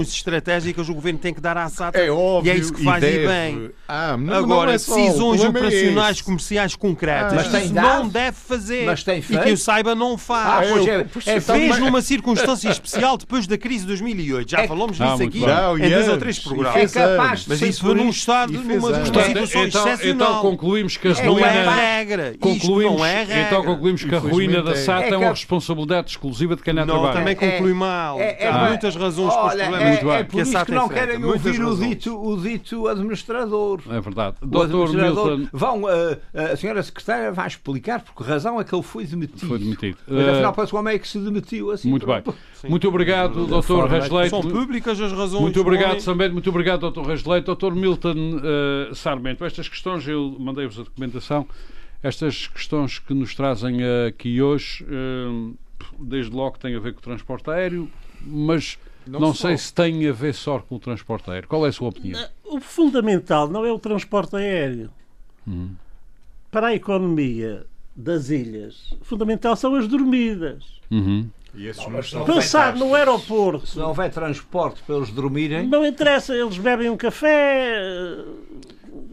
estratégicas o governo tem que dar à SATA É óbvio. e é isso que faz deve. e bem. Ah, não, Agora, não é só, o decisões é operacionais esse. comerciais concretas, Ah, Mas tem isso não deve fazer. Mas tem E que eu saiba, não Ah, faz. eu- é, é então, Fez numa circunstância especial depois da crise de 2008. Já É- falamos Ah, disso aqui. Não, em e dois ou antes, três e programas. é Mas isso foi num estado, e numa, situação então, então excepcional. concluímos que a Isto não ruína. é regra. Concluímos, não é regra. então concluímos que a ruína da é. SATA é, É uma responsabilidade exclusiva de quem lá Não, trabalha. também É- conclui mal. é- é- Há é- muitas razões para os problemas Muito é, bem. é que por a isso que não querem Muitas ouvir o razões. dito, o dito administrador. É verdade. O Dr. administrador Milton vão, eh, a senhora secretária vai explicar por que razão é que ele foi demitido. foi demitido. Mas Eh, afinal, para como é que se demitiu assim? muito bem. pronto. Muito obrigado, Dr. São Rasleito. públicas as razões. Muito obrigado, homem. Sambento. Muito obrigado, Dr. Rasleito. Dr. Milton eh, Sarmento. Estas questões, eu mandei-vos a documentação. Estas questões que nos trazem aqui hoje, eh, desde logo têm a ver com o transporte aéreo, mas não, Não sei se tem a ver só com o transporte aéreo. Qual é a sua opinião? O fundamental não é o transporte aéreo. Para a economia das ilhas, o fundamental são as dormidas. Uhum. E não houver no aeroporto, Se não houver transporte para eles dormirem, não interessa, eles bebem um café,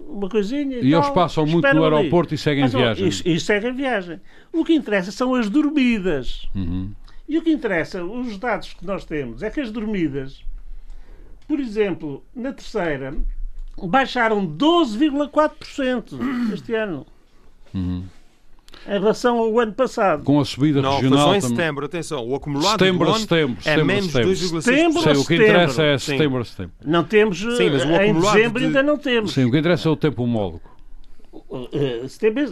uma coisinha. E eles tal, passam muito no ali. aeroporto e seguem Mas, viagem. E, e seguem viagem. O que interessa são as dormidas. Uhum. E o que interessa, os dados que nós temos, é que as dormidas, por exemplo, na terceira, baixaram 12,4% este ano. Uhum. Em relação ao ano passado. Com a subida Não, regional só em também. setembro. Atenção, o acumulado Setembro setembro, é setembro menos setembro. 2,6%. Setembro Sim, o que interessa é Sim. setembro a setembro. Não temos, Sim, mas o eh, em dezembro de- ainda não temos. Sim, o que interessa é o tempo homólogo. Eh, setembro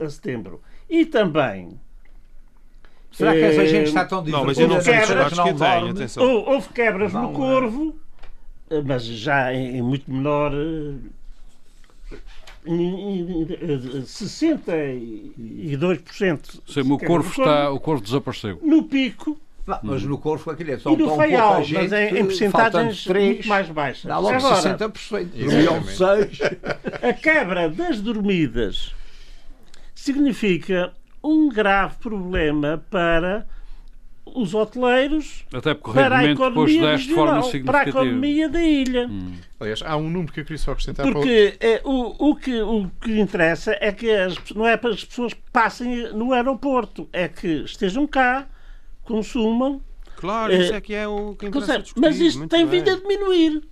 a, a setembro. E também será que essa Eh, gente está tão Não, mas divertida? eu não sei Quebras que eu não tenho. dorme? Atenção. hou- houve quebras Não, no Corvo, eh, mas já em, muito menor. eh, em- em- em- 62% Sim, o corvo está, o corvo desapareceu. no pico Não, mas no corpo aquilo é só e no tão feial, mas em, em porcentagens faltando três, muito mais baixas. Dá logo Agora, 60%. Dormiam Exatamente. 6. a quebra das dormidas significa um grave problema para os hoteleiros Até para a economia regional, para a economia da ilha. Aliás, há um número que eu queria só acrescentar. Porque é, o, o, que, o que interessa é que as, não é para as pessoas passem no aeroporto, é que estejam cá, consumam, Claro, Eh, isso é que é o que interessa mas isto tem bem. vindo a diminuir.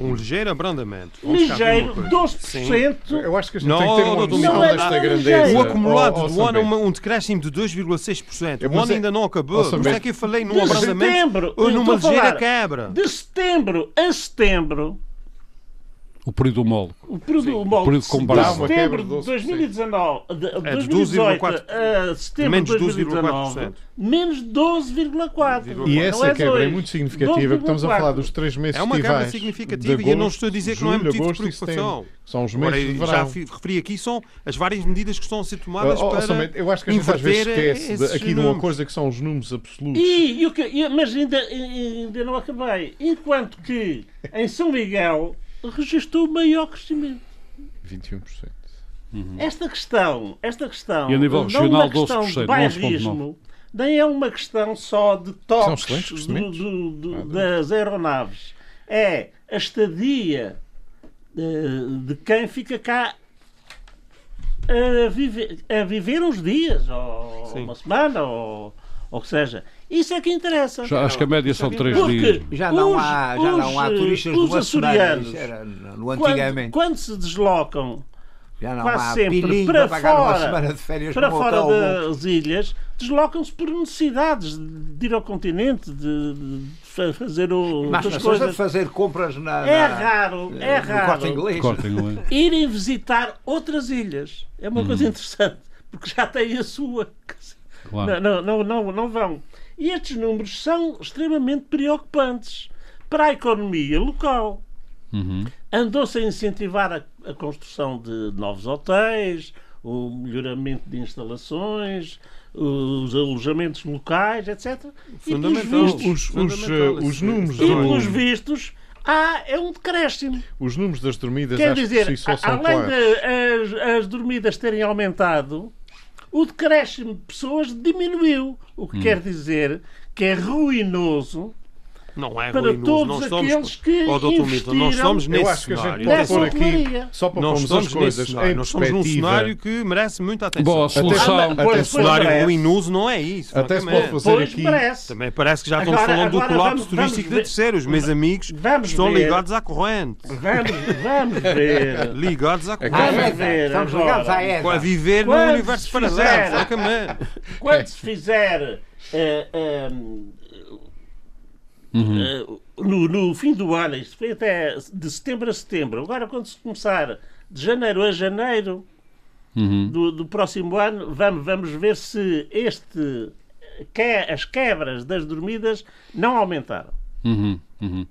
Um ligeiro abrandamento. Vamos Ligeiro, coisa. 12%. Eu acho que a gente Não, tem que ter uma noção desta é grandeza. O acumulado Oh, oh, do ano é um decréscimo de 2,6%. O ano é- ainda não acabou. Oh, Por isso é que eu falei num De abrandamento setembro, ou numa ligeira falar quebra. De setembro a setembro, O período homólogo. o período, Sim. o O período de comparado. Uma setembro de de 12%. 2019, de, de É de 2018 12,4%. a setembro Menos de 12,4%. 2019, menos 12,4%. E Não essa é quebra é muito significativa, porque estamos a falar dos três meses É uma quebra significativa de e eu não agosto, estou a dizer que não é motivo de agosto preocupação. São os Agora, meses de já verão. fi- referi aqui são as várias medidas que estão a ser tomadas Oh, oh, para Somente, eu acho que a gente às vezes esquece de- aqui de uma coisa que são os números absolutos. E, e o que- e- mas ainda, ainda não acabei. Enquanto que em São Miguel registrou o maior crescimento. 21%. Esta questão, esta questão, E a nível não regional, uma questão 12%, de bairrismo, nem é uma questão só de toques do- do- do- das aeronaves. É a estadia eh, de quem fica cá a viver, a viver uns dias, ou Sim. uma semana, ou ou o que seja. Isso é que interessa. Já, acho que a média são três Porque dias. Já não os- há, já não há os, turistas os açorianos, era no quando, antigamente. quando se deslocam já não quase há sempre para para pagar uma fora, semana de férias para fora hotel. das ilhas, deslocam-se por necessidades de ir ao continente, de, de fa- fazer o- Mas outras as coisas fazer compras na, É na- raro, é no corte raro inglês. Cortem lá. irem visitar outras ilhas. É uma coisa interessante, porque já têm a sua. Claro. Não, não, não, não, não vão. E estes números são extremamente preocupantes para a economia local. Uhum. Andou-se a incentivar a, a construção de novos hotéis, o melhoramento de instalações, os alojamentos locais, etc. E pelos Fundamental. vistos, Os, os, Fundamental eh, os números e trabalho. pelos vistos há, é um decréscimo. os números das dormidas Quer acho dizer, si só a- são além claros. de as, as dormidas terem aumentado, o decréscimo de pessoas diminuiu. O que quer dizer que é ruinoso Não é para ruinoso. todos Nós aqueles somos, que oh, Dr. Milton, nós investiram- estamos Eu nesse acho que a gente cenário. pode pôr aqui, só para Nós pormos estamos as nesse coisas cenário. em Nós estamos num cenário que merece muita atenção. Bom, a solução. Até O pois cenário ruinoso não é isso. Até se pode fazer Pois aqui. merece. Também parece que já estamos Agora- falando do agora colapso vamos- turístico vamos de terceiros. Meus amigos Vamos estão ver. ligados à corrente. Vamos, vamos ver. Ligados à Vamos corrente. ETA. ver Estamos ligados à ETA. A viver no universo paralelo, francamente. Quando se fizer eh, eh, eh, no, no fim do ano, isto foi até de setembro a setembro, agora quando se começar de janeiro a janeiro Uhum. do, do próximo ano, vamos, vamos ver se este que, as quebras das dormidas não aumentaram. Uhum. Uhum.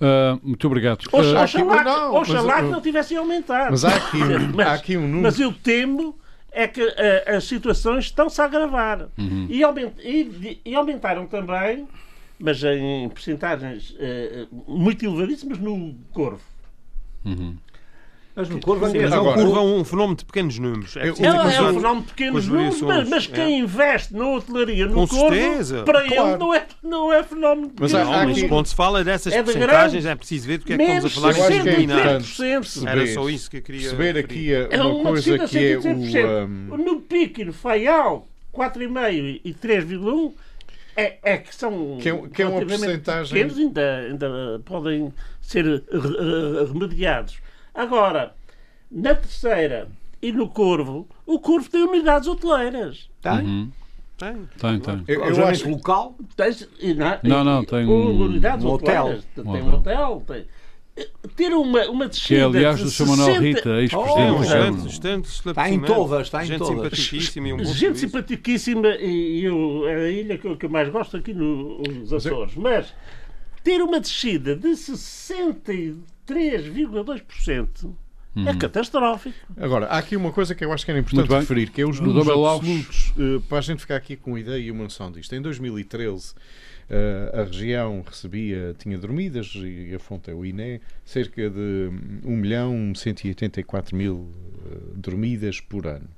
Ah, muito obrigado. Oxa- Ah, aqui- Oxalá, não, que- oxalá mas- que não tivessem aumentado. Mas há aqui, um- Mas- há aqui um número. Mas eu temo é que eh, as situações estão-se a agravar. E, aument- e- e aumentaram também, mas em porcentagens eh, muito elevadíssimas, no Corvo. Mas no Corvo Sim, mas Agora- a curva é um fenómeno de pequenos números. É É, mas é um o- fenómeno de pequenos números, mas, mas quem é. investe na hotelaria no Com Corvo, certeza. para ele Claro. não é, não é fenómeno de Mas pequenos há Não, mas quando se fala dessas É de porcentagens grande. é preciso ver do que é que estamos a menos falar é eliminar. 63%. Era só isso que eu queria perceber referir. aqui É uma uma coisa que é 100%. o. um, No pico e no Faial, 4,5 e 3,1 é, é que são Que é- que é uma percentagem- pequenos, ainda, ainda podem ser eh, eh, remediados. Agora, na terceira e no Corvo, o Corvo tem unidades hoteleiras. Tem? uhum. Tem. Tem, tem. Eu, eu acho local. Tens- e na- Não, não, tem um- unidades um hotel. hoteleiras. Tem Um um hotel. Tem, ter uma, uma Que descida é, aliás, de do Sr. Manuel 60 Rita, É ex-presidente excelente Está em todas, está em Gente todas. simpaticíssima e um bom Gente serviço. simpaticíssima e eu, é a ilha que eu, que eu mais gosto aqui no- nos Açores. Mas ter uma descida de 63,2% é catastrófico. Agora, há aqui uma coisa que eu acho que era importante referir, que é os números absolutos, eh, para a gente ficar aqui com uma ideia e uma noção disto. Em 2013, eh, a região recebia, tinha dormidas, e a fonte é o INE, cerca de 1 milhão 184 mil eh, dormidas por ano.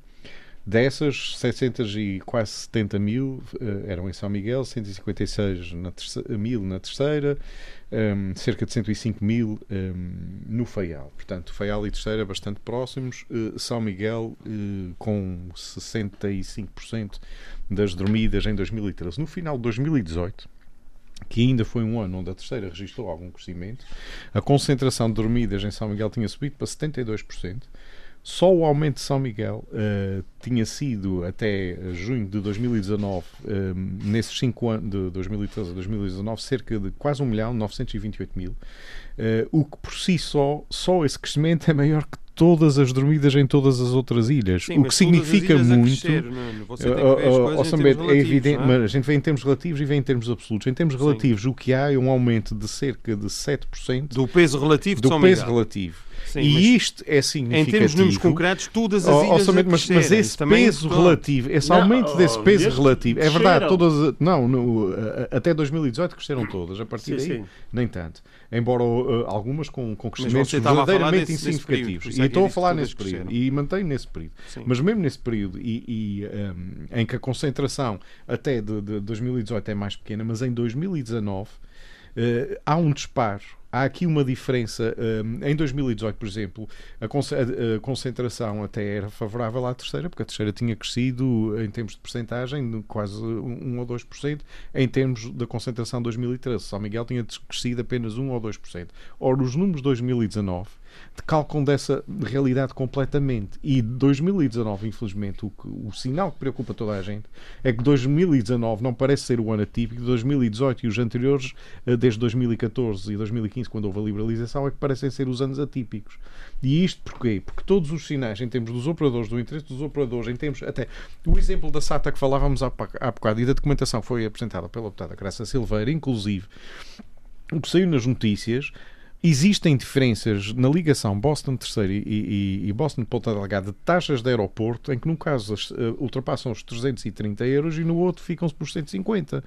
Dessas, 700 e quase 70 mil uh, eram em São Miguel, 156 na terceira, mil na terceira, um, cerca de 105 mil um, no Faial. Portanto, Faial e Terceira bastante próximos, uh, São Miguel uh, com 65% das dormidas em 2013. No final de 2018, que ainda foi um ano onde a terceira registrou algum crescimento, a concentração de dormidas em São Miguel tinha subido para 72%. Só o aumento de São Miguel uh, tinha sido até junho de 2019, uh, nesses 5 anos, de 2013 a 2019, cerca de quase 1 milhão 928 mil, uh, o que por si só, só esse crescimento é maior que todas as dormidas em todas as outras ilhas, Sim, o que significa muito. Crescer, é evidente, é? mas a gente vê em termos relativos e vê em termos absolutos. Em termos relativos, Sim. o que há é um aumento de cerca de 7% do peso relativo do peso relativo. Sim, e isto é significativo. Em termos de números concretos, todas as ilhas oh, mas, mas esse peso relativo, esse não, aumento desse oh, peso relativo, é verdade, todas, não, no, até 2018 cresceram todas, a partir sim, daí sim. nem tanto. Embora uh, algumas com, com crescimentos verdadeiramente insignificativos. e estou a falar nesse período e mantenho nesse período. Mas mesmo nesse período e, e um, em que a concentração até de, de 2018 é mais pequena, mas em 2019 uh, há um disparo há aqui uma diferença. Um, em 2018, por exemplo, a, a, concentração até era favorável à terceira, porque a terceira tinha crescido em termos de percentagem quase 1 ou 2%, em termos da concentração de 2013. São Miguel tinha crescido apenas 1 ou 2%. Ora, os números de 2019 decalcam dessa realidade completamente. E 2019, infelizmente, o, que, o sinal que preocupa toda a gente é que 2019 não parece ser o ano atípico, 2018 e os anteriores, eh, desde 2014 e 2015, quando houve a liberalização, é que parecem ser os anos atípicos. E isto porquê? Porque todos os sinais, em termos dos operadores, do interesse dos operadores, em termos até o exemplo da SATA que falávamos há, há bocado e da documentação que foi apresentada pela deputada Graça Silveira, inclusive, o que saiu nas notícias Existem diferenças na ligação Boston terceiro e, e, e Boston Ponta Delgada de taxas de aeroporto, em que num caso uh, ultrapassam os 330 euros e no outro ficam-se por 150.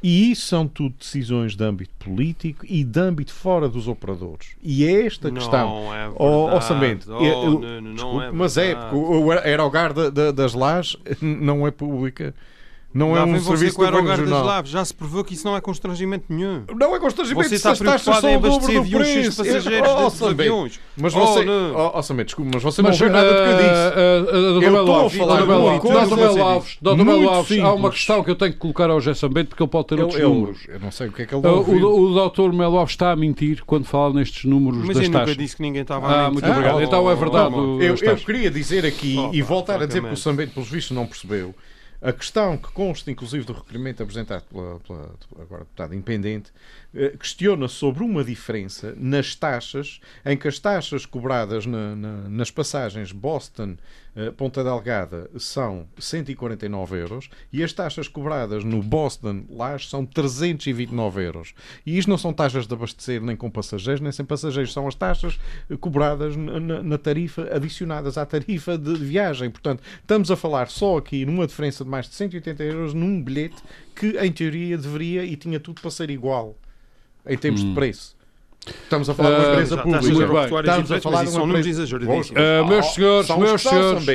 E isso são tudo decisões de âmbito político e de âmbito fora dos operadores. E é esta não questão. É oh, orçamento. Oh, eu, não, não desculpe, é mas é, porque o aerogar da, da, das lajes não é pública. Não é um serviço do Banco Jornal. Já se provou que isso não é constrangimento nenhum. Não é constrangimento. Você está preocupado em abastecer aviões de passageiros oh, desses aviões. Mas você, oh, oh, Samé, desculpa, mas você mas, não ouviu nada do que eu disse. eu estou a falar de Belo Alves. Alves, há uma questão que eu tenho que colocar ao José Sambento porque ele pode ter outros números. Eu não sei o que é que ele ouviu. O doutor Melo Alves está a mentir quando fala nestes números das taxas. Mas eu nunca disse que ninguém estava a mentir. Ah, muito obrigado. Então é verdade. Eu queria dizer aqui e voltar a dizer que o Sambento, pelos vistos, não percebeu a questão que consta, inclusive, do requerimento apresentado pela, pela agora deputada independente, questiona sobre uma diferença nas taxas, em que as taxas cobradas na, na, nas passagens Boston eh, Ponta Delgada são 149 euros e as taxas cobradas no Boston Laje são 329 euros. E isto não são taxas de abastecer nem com passageiros, nem sem passageiros, são as taxas eh, cobradas na, na tarifa, adicionadas à tarifa de viagem. Portanto, estamos a falar só aqui numa diferença de mais de 180 euros num bilhete que, em teoria, deveria e tinha tudo para ser igual em termos hum. de preço. Estamos a falar de uma empresa pública. Estamos a falar de uma números exageradíssimos. Uh, meus senhores, são meus senhores.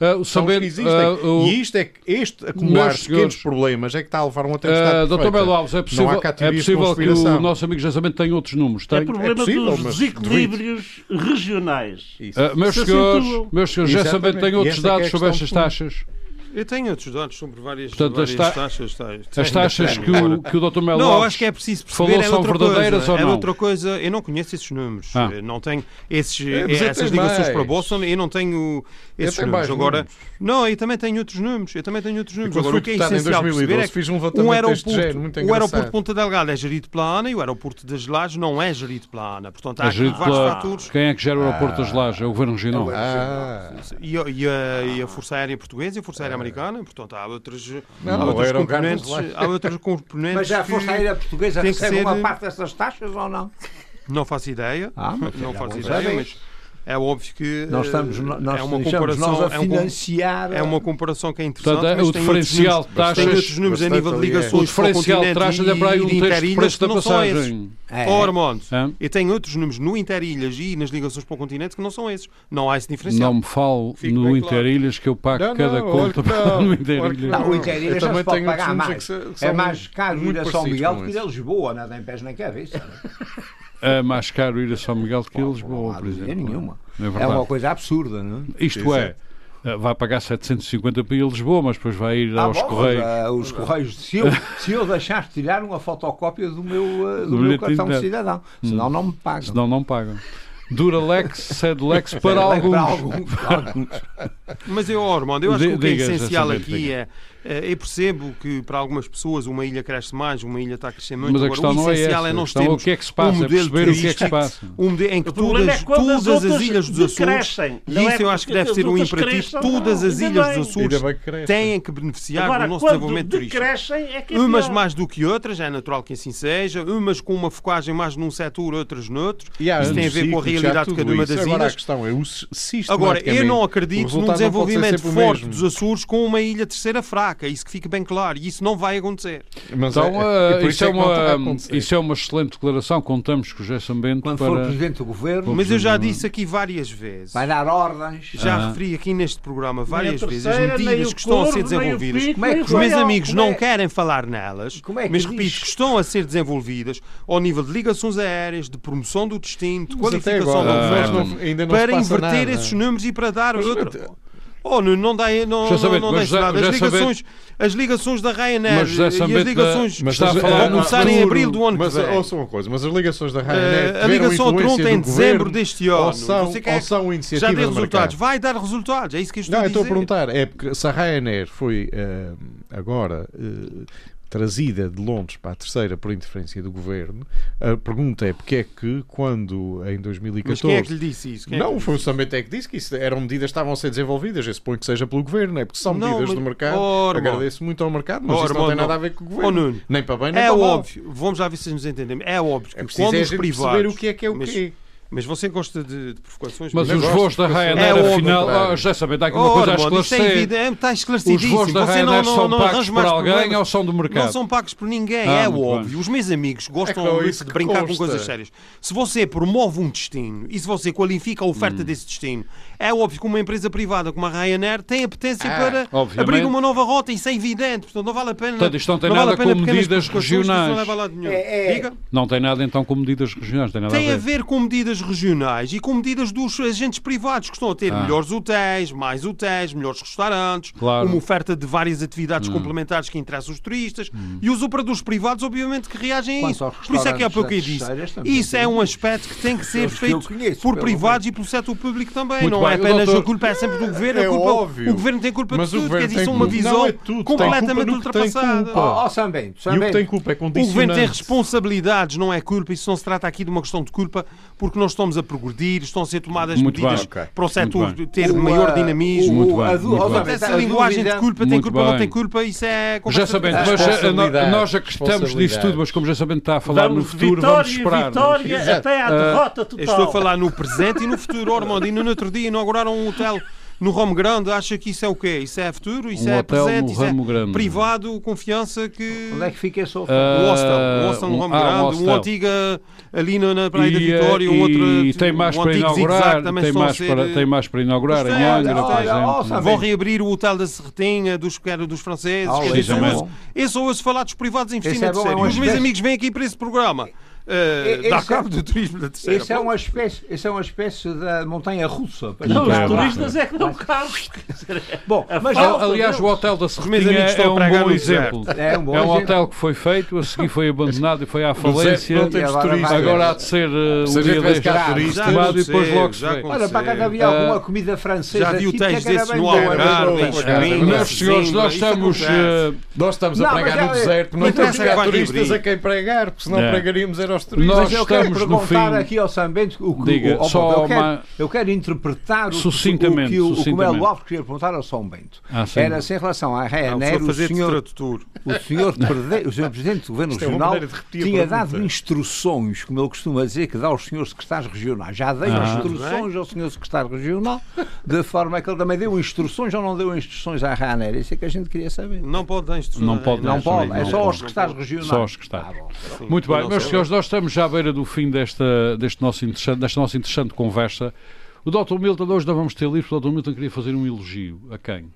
Uh, o Sambento, uh, e isto é que este acumular de pequenos problemas é que está a levar a uma tempestade uh, Doutor Belo Alves, é possível, é possível que o nosso amigo Jasamento tenha outros números. Tem? É problema é possível, dos desequilíbrios regionais. Uh, meus, senhores, meus senhores, Jasamento tem outros dados sobre estas taxas. Eu tenho outros dados sobre várias, Portanto, várias ta taxas. As taxas que o, que o Dr. Melo Não, acho que é preciso perceber. É são verdadeiras coisa, ou não? É outra coisa. Eu não conheço esses números. Ah. Não tenho esses, é, essas ligações mais. para Boston. Eu não tenho esses números. Agora, números. não, eu também tenho outros números. Eu também tenho outros números. Agora, o que é essencial 2012, perceber é que fiz um, um aeroporto, género, o aeroporto de Ponta Delgada é gerido pela ANA e o aeroporto das Lajes não é gerido pela ANA. Portanto, há é vários pela... fatores. Quem é que gera o aeroporto das Lajes? É o Governo Regional. Ah. E a Força Aérea Portuguesa e a Força Aérea Americana. Portanto, há outros, não, há outros componentes. Há outros componentes. Mas já a Força Aérea Portuguesa recebe ser... uma parte dessas taxas ou não? Não faço ideia. Ah, não faço ideia, mas é óbvio que Nós eh, estamos, nós é uma comparação nós a é, um, financiar. é uma comparação que é interessante. Portanto, é mas o tem outros diferencial números- de taxas- tem outros números a nível de é. Ligações o diferencial de continente taxa é para aí um e terço interilhas preço que da não são esses. passagem. É. Ó, Armando, Hã? e tem outros números no Interilhas e nas ligações para o continente que não são esses. Não há esse diferencial. Não me falo Fique no bem claro. Interilhas que eu pago Não, cada não, conta não, no Interilhas. Não, o Interilhas já também se pode pagar mais. é É mais caro ir a São Miguel do que ir a. Lisboa, nada em pés nem cabeça. É mais caro ir a São Miguel do que a Não Lisboa, há por exemplo. nenhuma. É É uma coisa absurda, não é? Isto é, eh, vai pagar 750 para ir a Lisboa, mas depois vai ir Ah, aos bom, Correios. ah, os Correios, se eu, se eu deixar de tirar uma fotocópia do meu, ah, do Do meu cartão de cidadão, senão não me pagam. Senão não pagam. Duralex, Sedlex para Para alguns. alguns, para alguns. Mas eu, Armando, eu acho que o que é essencial aqui diga. é, é. Eu percebo que para algumas pessoas uma ilha cresce mais, uma ilha está a crescer muito. Mas a Agora, questão o não é essencial essa. é A nós questão é o termos que é que se passa, um é modelo perceber o que é que se passa. um modelo em que O problema todas, é todas as ilhas dos Açores, e Não isso é eu acho que deve ser um imperativo, cresçam, todas não, as ilhas bem. dos Açores que têm que beneficiar Agora, do nosso desenvolvimento turístico. é que é Umas pior. mais do que outras, é natural que assim seja, umas com uma focagem mais num setor, outras noutro. E Isso tem a ver com a realidade de cada uma das Agora a ilhas. questão é o Agora, eu não acredito num desenvolvimento forte dos Açores com uma ilha terceira fraca. Isso que fique bem claro. E isso não vai acontecer. Mas Então, é- eh, por isso, é a uma, acontecer. isso é uma excelente declaração. Contamos com o José Sambento Quando for para. presidente do governo, Mas eu já disse aqui várias vezes. vai dar ordens. Já Ah. referi aqui neste programa várias vezes as medidas que estão a ser desenvolvidas. pico, Como é Os meus amigos como não é- querem falar nelas, Como é que mas diz? repito que estão a ser desenvolvidas ao nível de ligações aéreas, de promoção do destino, de qualificação agora, não- não se para inverter nada. esses números e para dar Mas, outra. Oh, não, não dá, não, Já não, não mas já- nada. já As ligações, as ligações da Ryanair Mas e as ligações a falar vão começar em abril do ano Mas que vem. ouça uma coisa, mas as ligações da Ryanair a tiveram ligação a influência Toronto em dezembro deste ano. Ou são, quer ou são já iniciativas deu do resultados. Vai dar resultados. É isso que eu estou Não, a eu estou a dizer. perguntar, é porque se a Ryanair foi eh, agora eh, trazida de Londres para a terceira por interferência do governo, a pergunta é porque é que quando em Mas 2014 quem é que lhe disse isso? Quem é que não, lhe foi o? Sambento é que disse que isso eram medidas que estavam a ser desenvolvidas. Eu suponho que seja pelo governo, não é? Porque são Não, medidas mas- do mercado. Oh. Agradeço muito ao mercado, mas Oh, isso não tem nada não. a ver com o Oh, governo. Nuno. nem para bem, nem É para mal. óbvio, vamos lá ver se nos entendemos. É óbvio que É preciso quando é a os privados. perceber o que é que é o mas, quê. Mas você gosta de, de provocações? Mas Eu os voos da Ryanair, É afinal, claro. José Sambento, há aqui uma Oh, coisa a é esclarecer. evidente, está Os esclarecidíssimo. voos da Você Ryanair não, são não pagos arranja por mais alguém problemas. ou são do mercado? Não são pagos por ninguém, Ah, é óbvio. bem. Os meus amigos gostam É de brincar com consta. coisas sérias. Se você promove um destino e se você qualifica a Hum. oferta desse destino, é óbvio que uma empresa privada como a Ryanair tem apetência Ah, para obviamente. abrir uma nova rota. Isso é evidente. Portanto, não vale a pena. Portanto, isto não tem vale nada a pena com medidas isso regionais. Não leva a lado nenhum. É, é. Diga. Não tem nada então com medidas regionais, tem nada Tem a a ver. ver com medidas regionais e com medidas dos agentes privados que estão a ter Ah. melhores hotéis, mais hotéis, melhores restaurantes, Claro. Hum. uma oferta de várias atividades complementares que interessam os turistas e os operadores privados, obviamente, que reagem a Quanto isso. aos Por isso é que é pouco que eu disse. também Isso é um isso. aspecto que tem que ser feito conheço, por privados e pelo setor público também. Muito não bem. é O apenas doutor- a culpa é sempre do governo, a É culpa, óbvio. o governo tem culpa Mas de o tudo, quer dizer, isso é uma visão não é tudo, completamente ultrapassada. Ó, ó, Sambento, E o que Sambento. tem culpa é O governo tem responsabilidades, não é culpa. Isso não se trata aqui de uma questão de culpa, porque nós estamos a progredir, estão a ser tomadas Muito medidas bem, ok. para o setor Muito bem. ter O, maior dinamismo. Muito o- bem, a du- muito ó, bem. Essa a linguagem de culpa, tem Muito culpa, não bem. tem culpa, isso é Já sabendo, mas eh, nós acreditamos nisto tudo, mas como já sabendo está a falar no futuro, vamos esperar. vitória até à derrota Eu total. estou a falar no presente e no futuro, Ormond. E no outro dia inauguraram um hotel no Ramo Grande. Acha que isso é o quê? Isso é futuro? Isso Um é hotel presente? no Isso é Grande. privado, confiança que... Onde é que fica esse outro? Ah, Um hostel, um hostel no Ramo ah, um Grande, um antiga ali na, Praia da E, eh, Vitória, um e outro. tem mais um para inaugurar, tem mais, ser, para, tem mais para inaugurar em Angra, por olha, exemplo. Vão reabrir o hotel da Serretinha, dos, que era dos franceses. Ah, quer dizer, Esse ouço falar dos privados é bom, é sério. uma Os meus amigos vêm aqui para esse programa. Eh, Esse dar é- cabo do turismo da terceira. Esse é uma espécie, esse é uma espécie da montanha russa. Não, É, os turistas é que não cabem. Bom, mas Aliás, o hotel da amigos é a um bom exemplo. é um É um hotel que foi feito, a seguir foi abandonado e foi à falência. não temos agora turistas. vai- Agora há de ser uh, Se um a gente dia deste e depois logo se já vê. Olha, para cá havia alguma comida francesa. Já vi típica hotéis que era desses bem no. Algarve, em Não, Espanha, Meus senhores, nós Isso estamos. uh, Nós estamos a pregar é- no deserto, não temos é que cá turistas a quem pregar, porque senão É. pregaríamos era turistas. Nós Mas eu quero perguntar fim. aqui ao Sambento o que Diga, o, o- só eu, quero, uma- eu quero interpretar o, Sucintamente, o que o, o que o sucintamente. Melo Alves queria perguntar ao São Bento. Ah, sim. Era se em relação à Ryanair, foi o senhor, tradutor. o senhor, o senhor Presidente do Governo Isto é Regional a tinha dado instruções, como ele costuma dizer, que dá aos senhores secretários regionais. Já dei Ah. instruções ao senhor secretário regional, de forma que ele também deu instruções ou não deu instruções à Ryanair. Isso é que a gente queria saber. Não pode dar instruções. Não pode Não pode, é só aos secretários regionais. Só aos secretários. Ah. Muito bem, meus senhores, nós estamos já à beira do fim desta, deste nosso interessante, desta nossa interessante conversa. O Dr. Milton, hoje não vamos ter livro, o Dr. Milton queria fazer um elogio. A quem?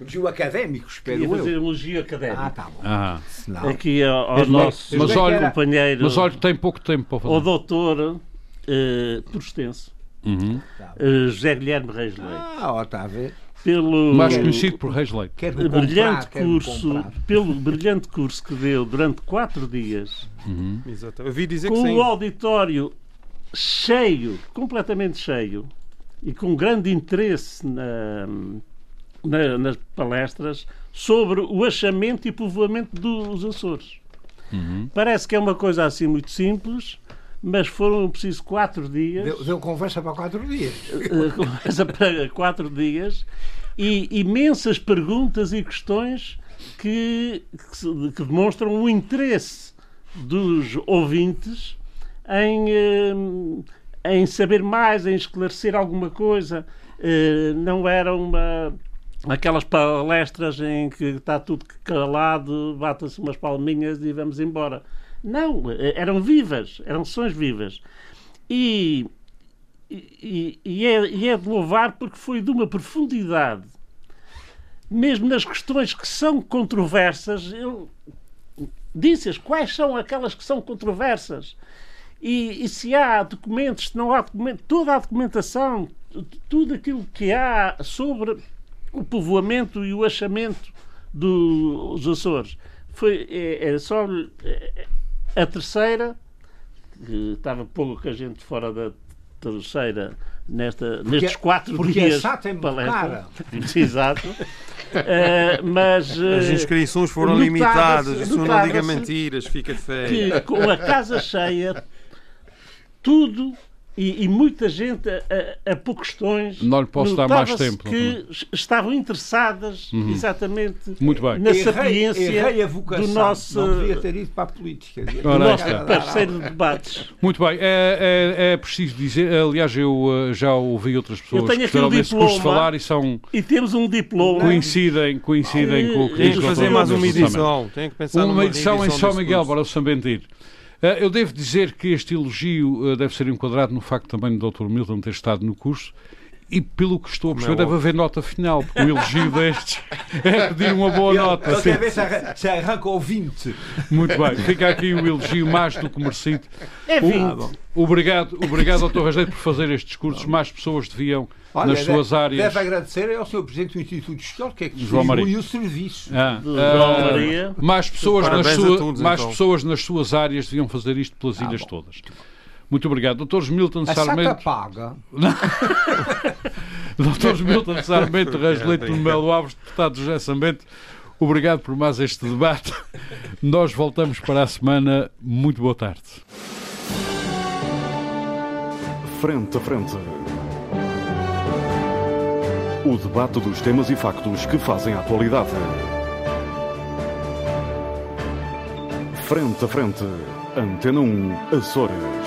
Elogio académico, espero Queria fazer eu. elogio académico. Ah, tá bom. Ah, Aqui ao, ao nosso mas olha- companheiro, mas olha, tem pouco tempo para fazer. ao doutor eh, por extenso, Uhum. eh, José Guilherme Reis Leite, Ah, ó, está a ver. Pelo Mais conhecido por Reis Leite. Quero brilhante comprar, curso, comprar. pelo brilhante curso que deu durante quatro dias, que com sim. o auditório cheio, completamente cheio, e com grande interesse na- na- nas palestras sobre o achamento e povoamento dos Açores. Parece que é uma coisa assim muito simples, mas foram preciso quatro dias. Deu, deu conversa para quatro dias. eh, conversa para quatro dias e imensas perguntas e questões que, que, demonstram o interesse dos ouvintes em, eh, em saber mais, em esclarecer alguma coisa. Eh, Não era uma aquelas palestras em que está tudo calado, bata-se umas palminhas e vamos embora. Não, eh, eram vivas, eram sessões vivas. E, e, e é, e é de louvar porque foi de uma profundidade, mesmo nas questões que são controversas, ele disse-as quais são aquelas que são controversas. E, e se há documentos, se não há documentos, toda a documentação, tudo aquilo que há sobre o povoamento e o achamento dos Açores. Foi, é, é só é, a terceira, que estava pouca gente fora da terceira nesta, nestes quatro porque dias. a SAT é muito palestra. cara. Exato. Eh, mas As eh, inscrições foram limitadas. Isso não diga mentiras, fica feio. que com a casa cheia, tudo e, e muita gente a, a, a pôr questões. Não lhe posso dar mais tempo, que es- estavam interessadas exatamente Muito bem. na Errei- sapiência errei a vocação. do nosso, Não devia ter ido para a política. Do nosso parceiro de debates. Muito bem, é, é- é preciso dizer, aliás, eu eh, já ouvi outras pessoas tenho que um diploma. falar e são, E temos um diploma. coincidem, coincidem com o que Tem diz que o fazer mais uma edição. Tem que pensar Uma edição em São Miguel para o São Bendir. Eh, Eu devo dizer que este elogio eh, deve ser enquadrado no facto também do Dr. Milton ter estado no curso e, pelo que estou a perceber, é deve óbvio. haver nota final, porque um elogio destes é pedir uma boa nota. Ele quer ver se arran- se arranca ao 20. Muito bem, fica aqui o elogio mais do que merecido. É O- 20. Obrigado, obrigado Dr. Rasleito, por fazer estes discursos. Mais pessoas deviam, Olha, nas suas deve, áreas. Deve agradecer ao Sr. Presidente do Instituto Histórico que é que João Maria. distribui o serviço. Ah, ah, João Maria. mais pessoas, nas, Parabéns sua- todos, mais então. pessoas nas suas áreas deviam fazer isto pelas ilhas todas. Muito obrigado. Doutores Milton A SATA Sarmento, paga. Doutores Milton Sarmento, Rasleito de Melo Alves, deputado José Sambento, obrigado por mais este debate. Nós voltamos para a semana. Muito boa tarde. Frente a frente. O debate dos temas e factos que fazem a atualidade. Frente a frente. Antena 1, Açores.